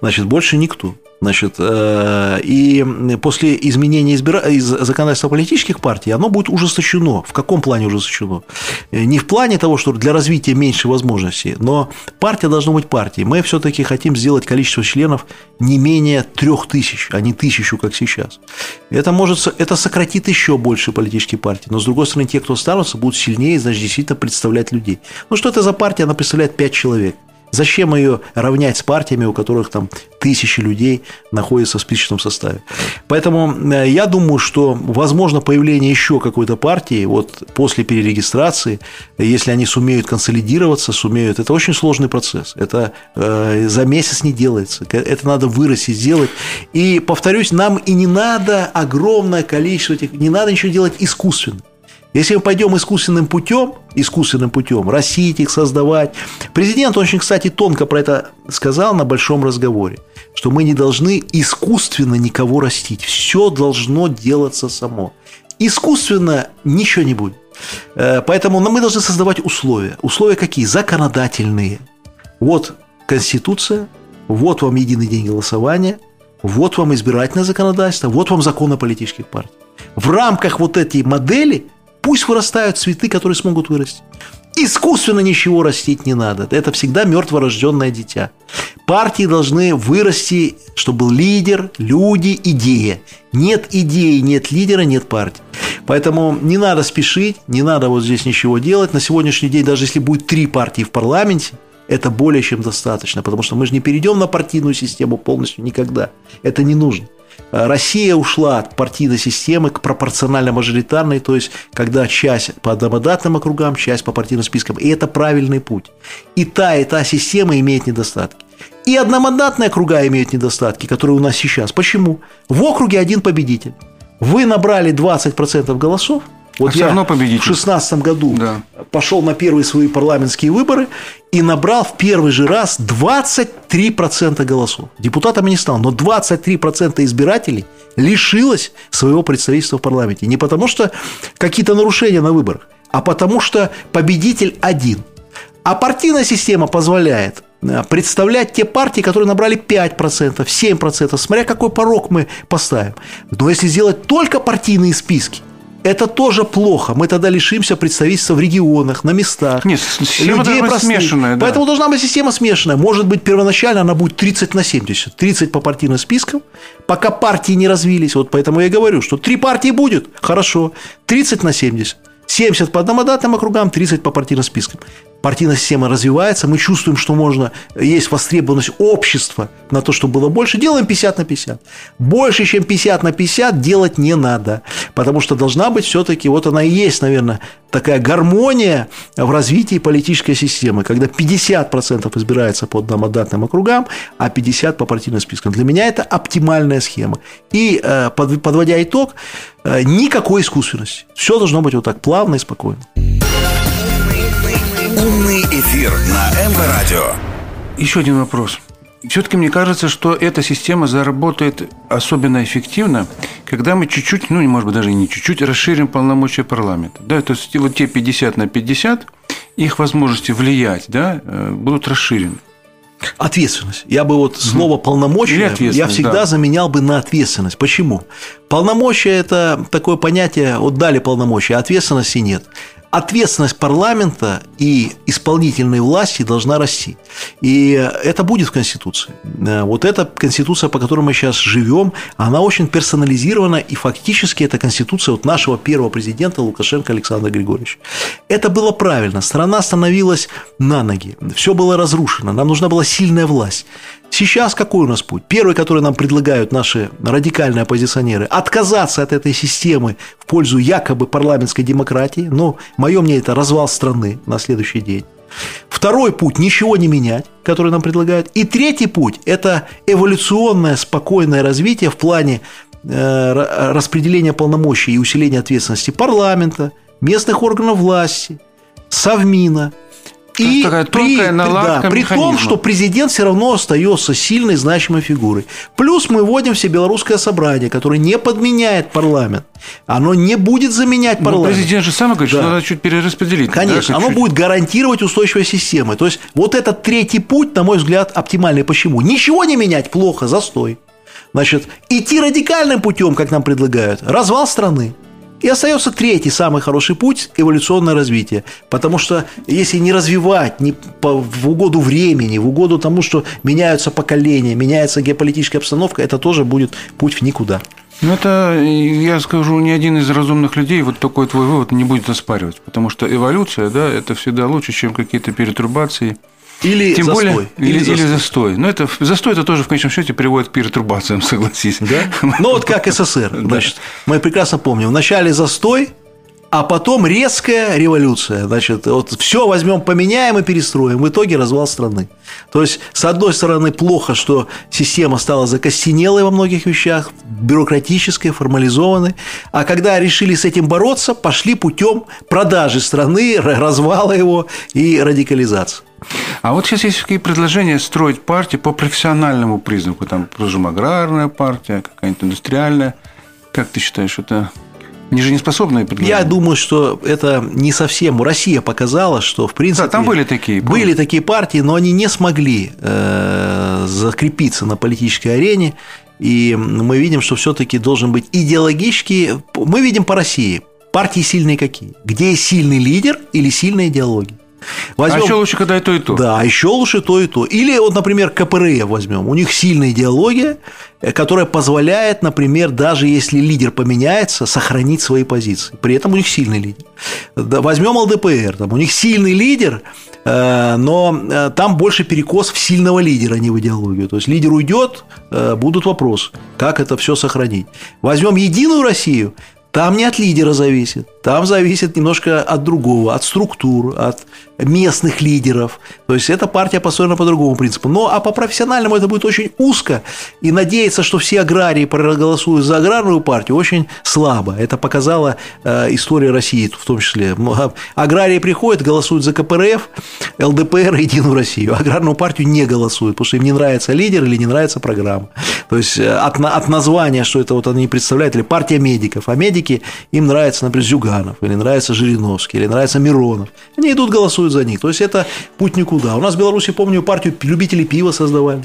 Значит, больше никто. Значит, э, и после изменения избира... из законодательства политических партий оно будет ужесточено. В каком плане ужесточено? Э, Не в плане того, что для развития меньше возможностей, но партия должна быть партией. Мы все-таки хотим сделать количество членов не менее трех тысяч, а не тысячу, как сейчас. Это, может, это сократит еще больше политические партии. Но, с другой стороны, те, кто останутся, будут сильнее, значит, действительно представлять людей. Ну, что это за партия? Она представляет пять человек. Зачем ее равнять с партиями, у которых там тысячи людей находятся в списочном составе? Поэтому э, я думаю, что возможно появление еще какой-то партии вот после перерегистрации, если они сумеют консолидироваться, сумеют. Это очень сложный процесс. Это э, за месяц не делается. Это надо вырастить, сделать. И повторюсь, нам и не надо огромное количество этих, не надо ничего делать искусственно. Если мы пойдем искусственным путем, искусственным путем, растить их, создавать. Президент очень, кстати, тонко про это сказал на большом разговоре, что мы не должны искусственно никого растить. Все должно делаться само. Искусственно ничего не будет. Э, Поэтому мы должны создавать условия. Условия какие? Законодательные. Вот Конституция, вот вам единый день голосования, вот вам избирательное законодательство, вот вам закон о политических партиях. В рамках вот этой модели пусть вырастают цветы, которые смогут вырасти. Искусственно ничего растить не надо. Это всегда мертворожденное дитя. Партии должны вырасти, чтобы был лидер, люди, идея. Нет идеи, нет лидера, нет партии. Поэтому не надо спешить, не надо вот здесь ничего делать. На сегодняшний день, даже если будет три партии в парламенте, это более чем достаточно, потому что мы же не перейдем на партийную систему полностью никогда. Это не нужно. Россия ушла от партийной системы к пропорционально-мажоритарной, то есть когда часть по одномандатным округам, часть по партийным спискам. И это правильный путь. И та, и та система имеет недостатки. И одномандатные округа имеют недостатки, которые у нас сейчас. Почему? В округе один победитель. Вы набрали 20% голосов, вот а я равно победитель. в 2016 году Да. пошел на первые свои парламентские выборы и набрал в первый же раз 23% голосов. Депутатом не стал, но 23% избирателей лишилось своего представительства в парламенте. Не потому, что какие-то нарушения на выборах, а потому, что победитель один. А партийная система позволяет э, представлять те партии, которые набрали 5%, 7%, смотря какой порог мы поставим. Но если сделать только партийные списки, это тоже плохо. Мы тогда лишимся представительства в регионах, на местах. Нет, система должна быть смешанная, да. Поэтому должна быть система смешанная. Может быть, первоначально она будет 30 на 70. 30 по партийным спискам, пока партии не развились. Вот поэтому я и говорю, что три партии будет, хорошо. 30 на 70. 70 по одномандатным округам, 30 по партийным спискам. Партийная система развивается, мы чувствуем, что можно, есть востребованность общества на то, чтобы было больше, делаем 50 на 50. Больше, чем 50 на 50 делать не надо, потому что должна быть все-таки, вот она и есть, наверное, такая гармония в развитии политической системы, когда 50% избирается по одномандатным округам, а 50% по партийным спискам. Для меня это оптимальная схема. И э, под- подводя итог, э, никакой искусственности. Все должно быть вот так плавно и спокойно. Умный эфир на МВ Радио. Еще один вопрос. Все-таки мне кажется, что эта система заработает особенно эффективно, когда мы чуть-чуть, ну, может быть, даже и не чуть-чуть, расширим полномочия парламента. Да, то есть вот те 50 на 50, их возможности влиять, да, э, будут расширены. Ответственность. Я бы вот слово полномочия я всегда да. заменял бы на ответственность. Почему? Полномочия это такое понятие, вот дали полномочия, ответственности нет. Ответственность парламента и исполнительной власти должна расти. И это будет в Конституции. Э, Вот эта Конституция, по которой мы сейчас живем, она очень персонализирована, и фактически это Конституция вот нашего первого президента Лукашенко Александра Григорьевича. Это было правильно. Страна становилась на ноги. Все было разрушено. Нам нужна была сильная власть. Сейчас какой у нас путь? Первый, который нам предлагают наши радикальные оппозиционеры, отказаться от этой системы в пользу якобы парламентской демократии. Но мое мнение это развал страны на следующий день. Второй путь – ничего не менять, который нам предлагают. И третий путь – это эволюционное спокойное развитие в плане э, ра- распределения полномочий и усиления ответственности парламента, местных органов власти, Совмина. И такая при, наладка да, при том, что президент все равно остается сильной, значимой фигурой. Плюс мы вводим все белорусское собрание, которое не подменяет парламент. Оно не будет заменять Но парламент. президент же сам говорит, что Да. надо чуть перераспределить. да, Конечно, оно чуть-чуть. будет гарантировать устойчивой системы. То есть вот этот третий путь, на мой взгляд, оптимальный. Почему? Ничего не менять плохо, застой. Значит, идти радикальным путем, как нам предлагают, развал страны. И остается третий самый хороший путь – эволюционное развитие. Потому что если не развивать не по- в угоду времени, в угоду тому, что меняются поколения, меняется геополитическая обстановка, это тоже будет путь в никуда. Ну, это, я скажу, ни один из разумных людей вот такой твой вывод не будет оспаривать. Потому что эволюция, да, это всегда лучше, чем какие-то перетрубации. Или Тем застой. более, или, или застой. Но это застой это тоже в конечном счете приводит к перетрубациям, согласись. Да? Ну вот как СССР. Значит, мы прекрасно помним. Вначале застой, а потом резкая революция. Значит, вот все возьмем, поменяем и перестроим. В итоге развал страны. То есть, с одной стороны, плохо, что система стала закостенелой во многих вещах, бюрократической, формализованной. А когда решили с этим бороться, пошли путем продажи страны, развала его и радикализации. А вот сейчас есть такие предложения строить партии по профессиональному признаку. Там, скажем, аграрная партия, какая-нибудь индустриальная. Как ты считаешь, это они же не способные предложения? Я думаю, что это не совсем. Россия показала, что в принципе Да, там были такие, помню. были такие партии, но они не смогли э, закрепиться на политической арене. И мы видим, что все-таки должен быть идеологический. Мы видим по России партии сильные какие? Где сильный лидер или сильная идеология? Возьмем... А еще лучше, когда и то, и то. Да, еще лучше то, и то. Или вот, например, КПРФ возьмем. У них сильная идеология, э, которая позволяет, например, даже если лидер поменяется, сохранить свои позиции. При этом у них сильный лидер. Возьмем ЛДПР. Там у них сильный лидер, э, но э, там больше перекос в сильного лидера, а не в идеологию. То есть лидер уйдет, будут вопросы, как это все сохранить. Возьмем Единую Россию, там не от лидера зависит, там зависит немножко от другого, от структур, от местных лидеров. То есть эта партия построена по другому принципу. Но а по профессиональному это будет очень узко, и надеяться, что все аграрии проголосуют за аграрную партию, очень слабо. Это показала э, история России в том числе. А, аграрии приходят, голосуют за КПРФ, ЛДПР, Единую Россию. Аграрную партию не голосуют, потому что им не нравится лидер или не нравится программа. То есть э, от, от названия, что это вот они представляют, или партия медиков. А медики, им нравится, например, Зюганов, или нравится Жириновский, или нравится Миронов. Они идут голосуют за них. То есть это путь никуда. У нас в Беларуси, помню, партию любителей пива создавали.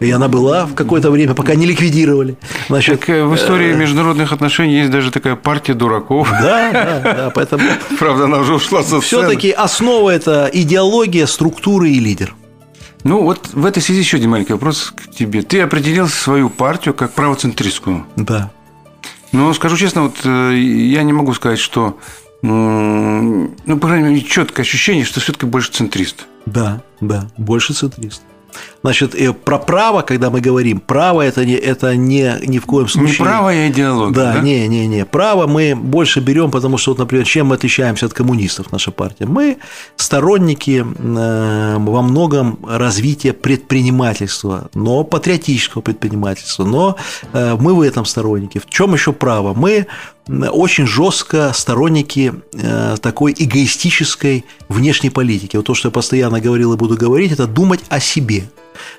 И она была в какое-то время, пока не ликвидировали. Значит, так э, в истории э, международных отношений есть даже такая партия дураков. Да, да, да. Поэтому... Правда, она уже ушла со Все-таки основа – это идеология, структура и лидер. Ну, вот в этой связи еще один маленький вопрос к тебе. Ты определил свою партию как правоцентристскую. Да. Ну, скажу честно, вот э, я не могу сказать, что ну, по крайней мере, четкое ощущение, что все-таки больше центрист. Да, да, больше центрист. Значит, э, про право, когда мы говорим, право это не, это не ни в коем случае. Не право, а идеология. Да, да, не, не, не. Право мы больше берем, потому что, вот, например, чем мы отличаемся от коммунистов, наша партия? Мы сторонники э, во многом развития предпринимательства, но патриотического предпринимательства. Но э, мы в этом сторонники. В чем еще право? Мы очень жестко сторонники такой эгоистической внешней политики. Вот то, что я постоянно говорил и буду говорить, это думать о себе.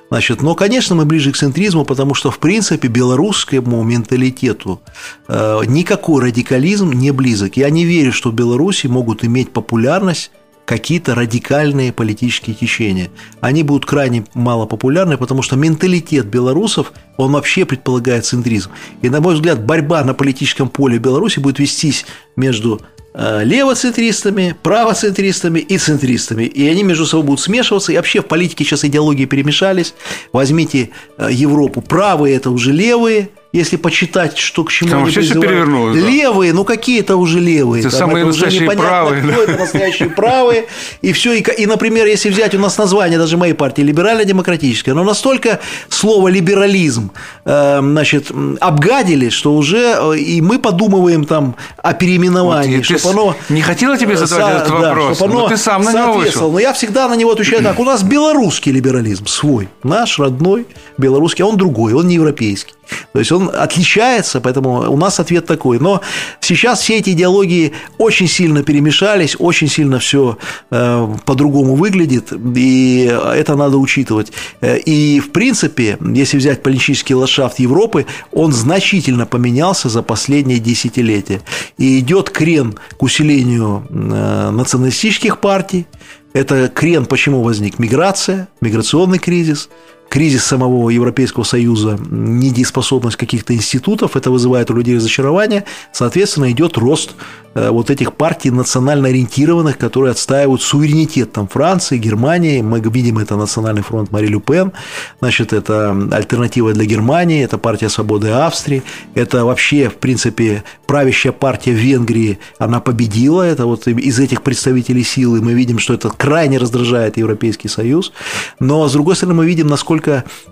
Значит, но, конечно, мы ближе к центризму, потому что, в принципе, белорусскому менталитету э, никакой радикализм не близок. Я не верю, что в Беларуси могут иметь популярность какие-то радикальные политические течения. Они будут крайне мало популярны, потому что менталитет белорусов, он вообще предполагает центризм. И, на мой взгляд, борьба на политическом поле Беларуси будет вестись между Э, левоцентристами, правоцентристами и центристами. И они между собой будут смешиваться. И вообще в политике сейчас идеологии перемешались. Возьмите э, Европу. Правые – это уже левые, если почитать, что к чему Там они все перевернулось. Да. Левые, ну какие-то уже левые. Это самые это настоящие правые. Кто это настоящие правые. И все. И, и, например, если взять у нас название даже моей партии либерально-демократическое, но настолько слово либерализм э, значит, обгадили, что уже э, и мы подумываем там о переименовании, вот, чтобы оно... Не хотела тебе задавать этот вопрос, да, но ты сам на него вышел. Но я всегда на него отвечаю так. У нас белорусский либерализм свой, наш родной белорусский, а он другой, он не европейский. То есть он отличается, поэтому у нас ответ такой. Но сейчас все эти идеологии очень сильно перемешались, очень сильно все э, по-другому выглядит, и это надо учитывать. Э, и, в принципе, если взять политический ландшафт Европы, он значительно поменялся за последние десятилетия. И идет крен к усилению э, националистических партий, это крен почему возник? Миграция, миграционный кризис, кризис самого Европейского Союза, недееспособность каких-то институтов, это вызывает у людей разочарование, соответственно, идет рост Э, вот этих партий национально ориентированных, которые отстаивают суверенитет там Франции, Германии. Мы видим это Национальный фронт Мари Лю Пен, значит, это альтернатива для Германии, это партия свободы Австрии, это вообще, в принципе, правящая партия Венгрии, она победила, это вот из этих представителей силы мы видим, что это крайне раздражает Европейский Союз, но, с другой стороны, мы видим, насколько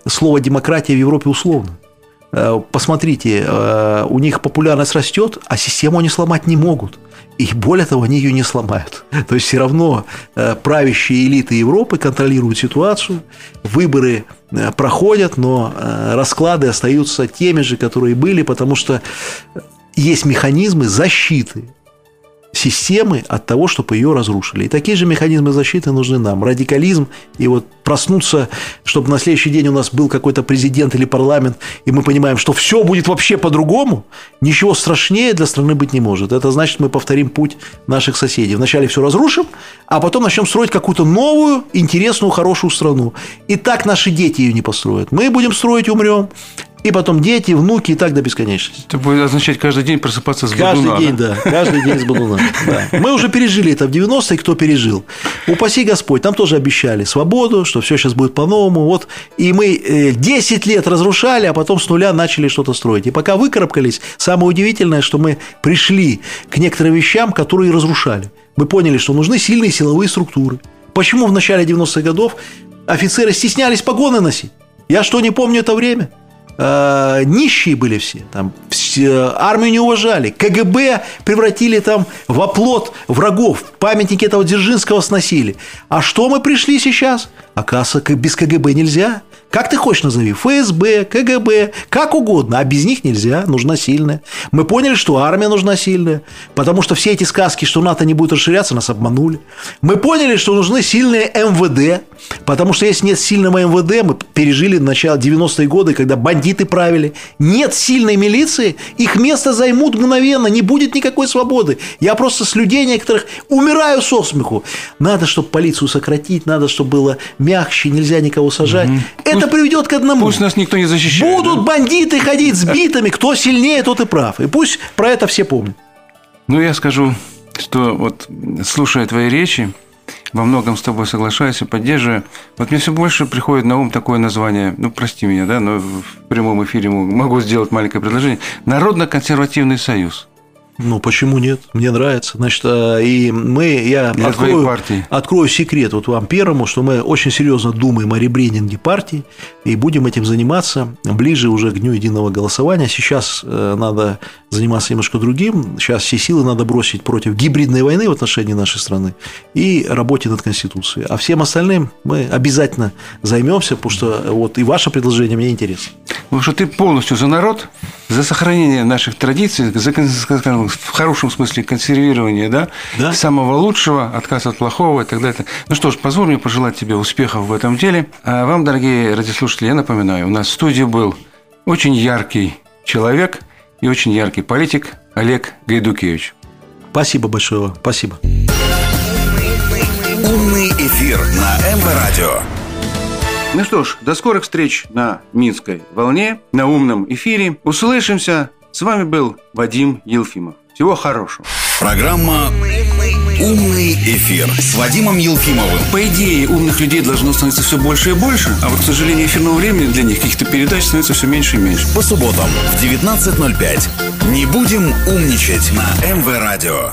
слово демократия в Европе условно. Э, посмотрите, э, у них популярность растет, а систему они сломать не могут. И более того, они ее не сломают. То есть все равно э, правящие элиты Европы контролируют ситуацию, выборы проходят, но расклады остаются теми же, которые были, потому что есть механизмы защиты системы от того, чтобы ее разрушили. И такие же механизмы защиты нужны нам. Радикализм и вот проснуться, чтобы на следующий день у нас был какой-то президент или парламент, и мы понимаем, что все будет вообще по-другому, ничего страшнее для страны быть не может. Это значит, мы повторим путь наших соседей. Вначале все разрушим, а потом начнем строить какую-то новую, интересную, хорошую страну. И так наши дети ее не построят. Мы будем строить, умрем. И потом дети, внуки и так до бесконечности. Это будет означать каждый день просыпаться с Каждый бодуна, день, да? да, каждый день с Бадуна. Да. Мы уже пережили это в 90-е, кто пережил. Упаси Господь, нам тоже обещали свободу, что все сейчас будет по-новому. Вот, и мы э, 10 лет разрушали, а потом с нуля начали что-то строить. И пока выкарабкались, самое удивительное, что мы пришли к некоторым вещам, которые разрушали. Мы поняли, что нужны сильные силовые структуры. Почему в начале 90-х годов офицеры стеснялись погоны носить? Я что, не помню это время? Э, нищие были все, там, все, армию не уважали, КГБ превратили там в оплот врагов, памятники этого Дзержинского сносили. А что мы пришли сейчас? Оказывается, без КГБ нельзя. Как ты хочешь назови, ФСБ, КГБ, как угодно, а без них нельзя, нужна сильная. Мы поняли, что армия нужна сильная, потому что все эти сказки, что НАТО не будет расширяться, нас обманули. Мы поняли, что нужны сильные МВД, потому что если нет сильного МВД, мы пережили начало 90-е годы, когда бандиты правили. Нет сильной милиции, их место займут мгновенно, не будет никакой свободы. Я просто с людей некоторых умираю со смеху. Надо, чтобы полицию сократить, надо, чтобы было мягче, нельзя никого сажать. Это приведет к одному. Пусть нас никто не защищает. Будут да? бандиты ходить с битами, кто сильнее, тот и прав. И пусть про это все помнят. Ну, я скажу, что вот слушая твои речи, во многом с тобой соглашаюсь и поддерживаю. Вот мне все больше приходит на ум такое название, ну, прости меня, да, но в прямом эфире могу сделать маленькое предложение. Народно-консервативный союз. Ну, почему нет? Мне нравится. Значит, а, и мы, я Для открою, открою секрет вот вам первому, что мы очень серьезно думаем о ребрендинге партии и будем этим заниматься ближе уже к дню единого голосования. Сейчас э, надо заниматься немножко другим. Сейчас все силы надо бросить против гибридной войны в отношении нашей страны и работе над Конституцией. А всем остальным мы обязательно займемся, потому что вот и ваше предложение мне интересно. Потому что ты полностью за народ, за сохранение наших традиций, за, скажем, в хорошем смысле консервирование да, Да. самого лучшего, отказ от плохого и так далее. Ну что ж, позволь мне пожелать тебе успехов в этом деле. А вам, дорогие радиослушатели, я напоминаю, у нас в студии был очень яркий человек и очень яркий политик Олег Гайдукевич. Спасибо большое вам. Спасибо. Умный эфир на МВ Радио. Ну что ж, до скорых встреч на Минской волне, на умном эфире. Услышимся. С вами был Вадим Елфимов. Всего хорошего. Программа «Умный эфир» с Вадимом Елфимовым. По идее, умных людей должно становиться все больше и больше, а вот, к сожалению, эфирного времени для них каких-то передач становится все меньше и меньше. По субботам в 19.05. Не будем умничать на МВ Радио.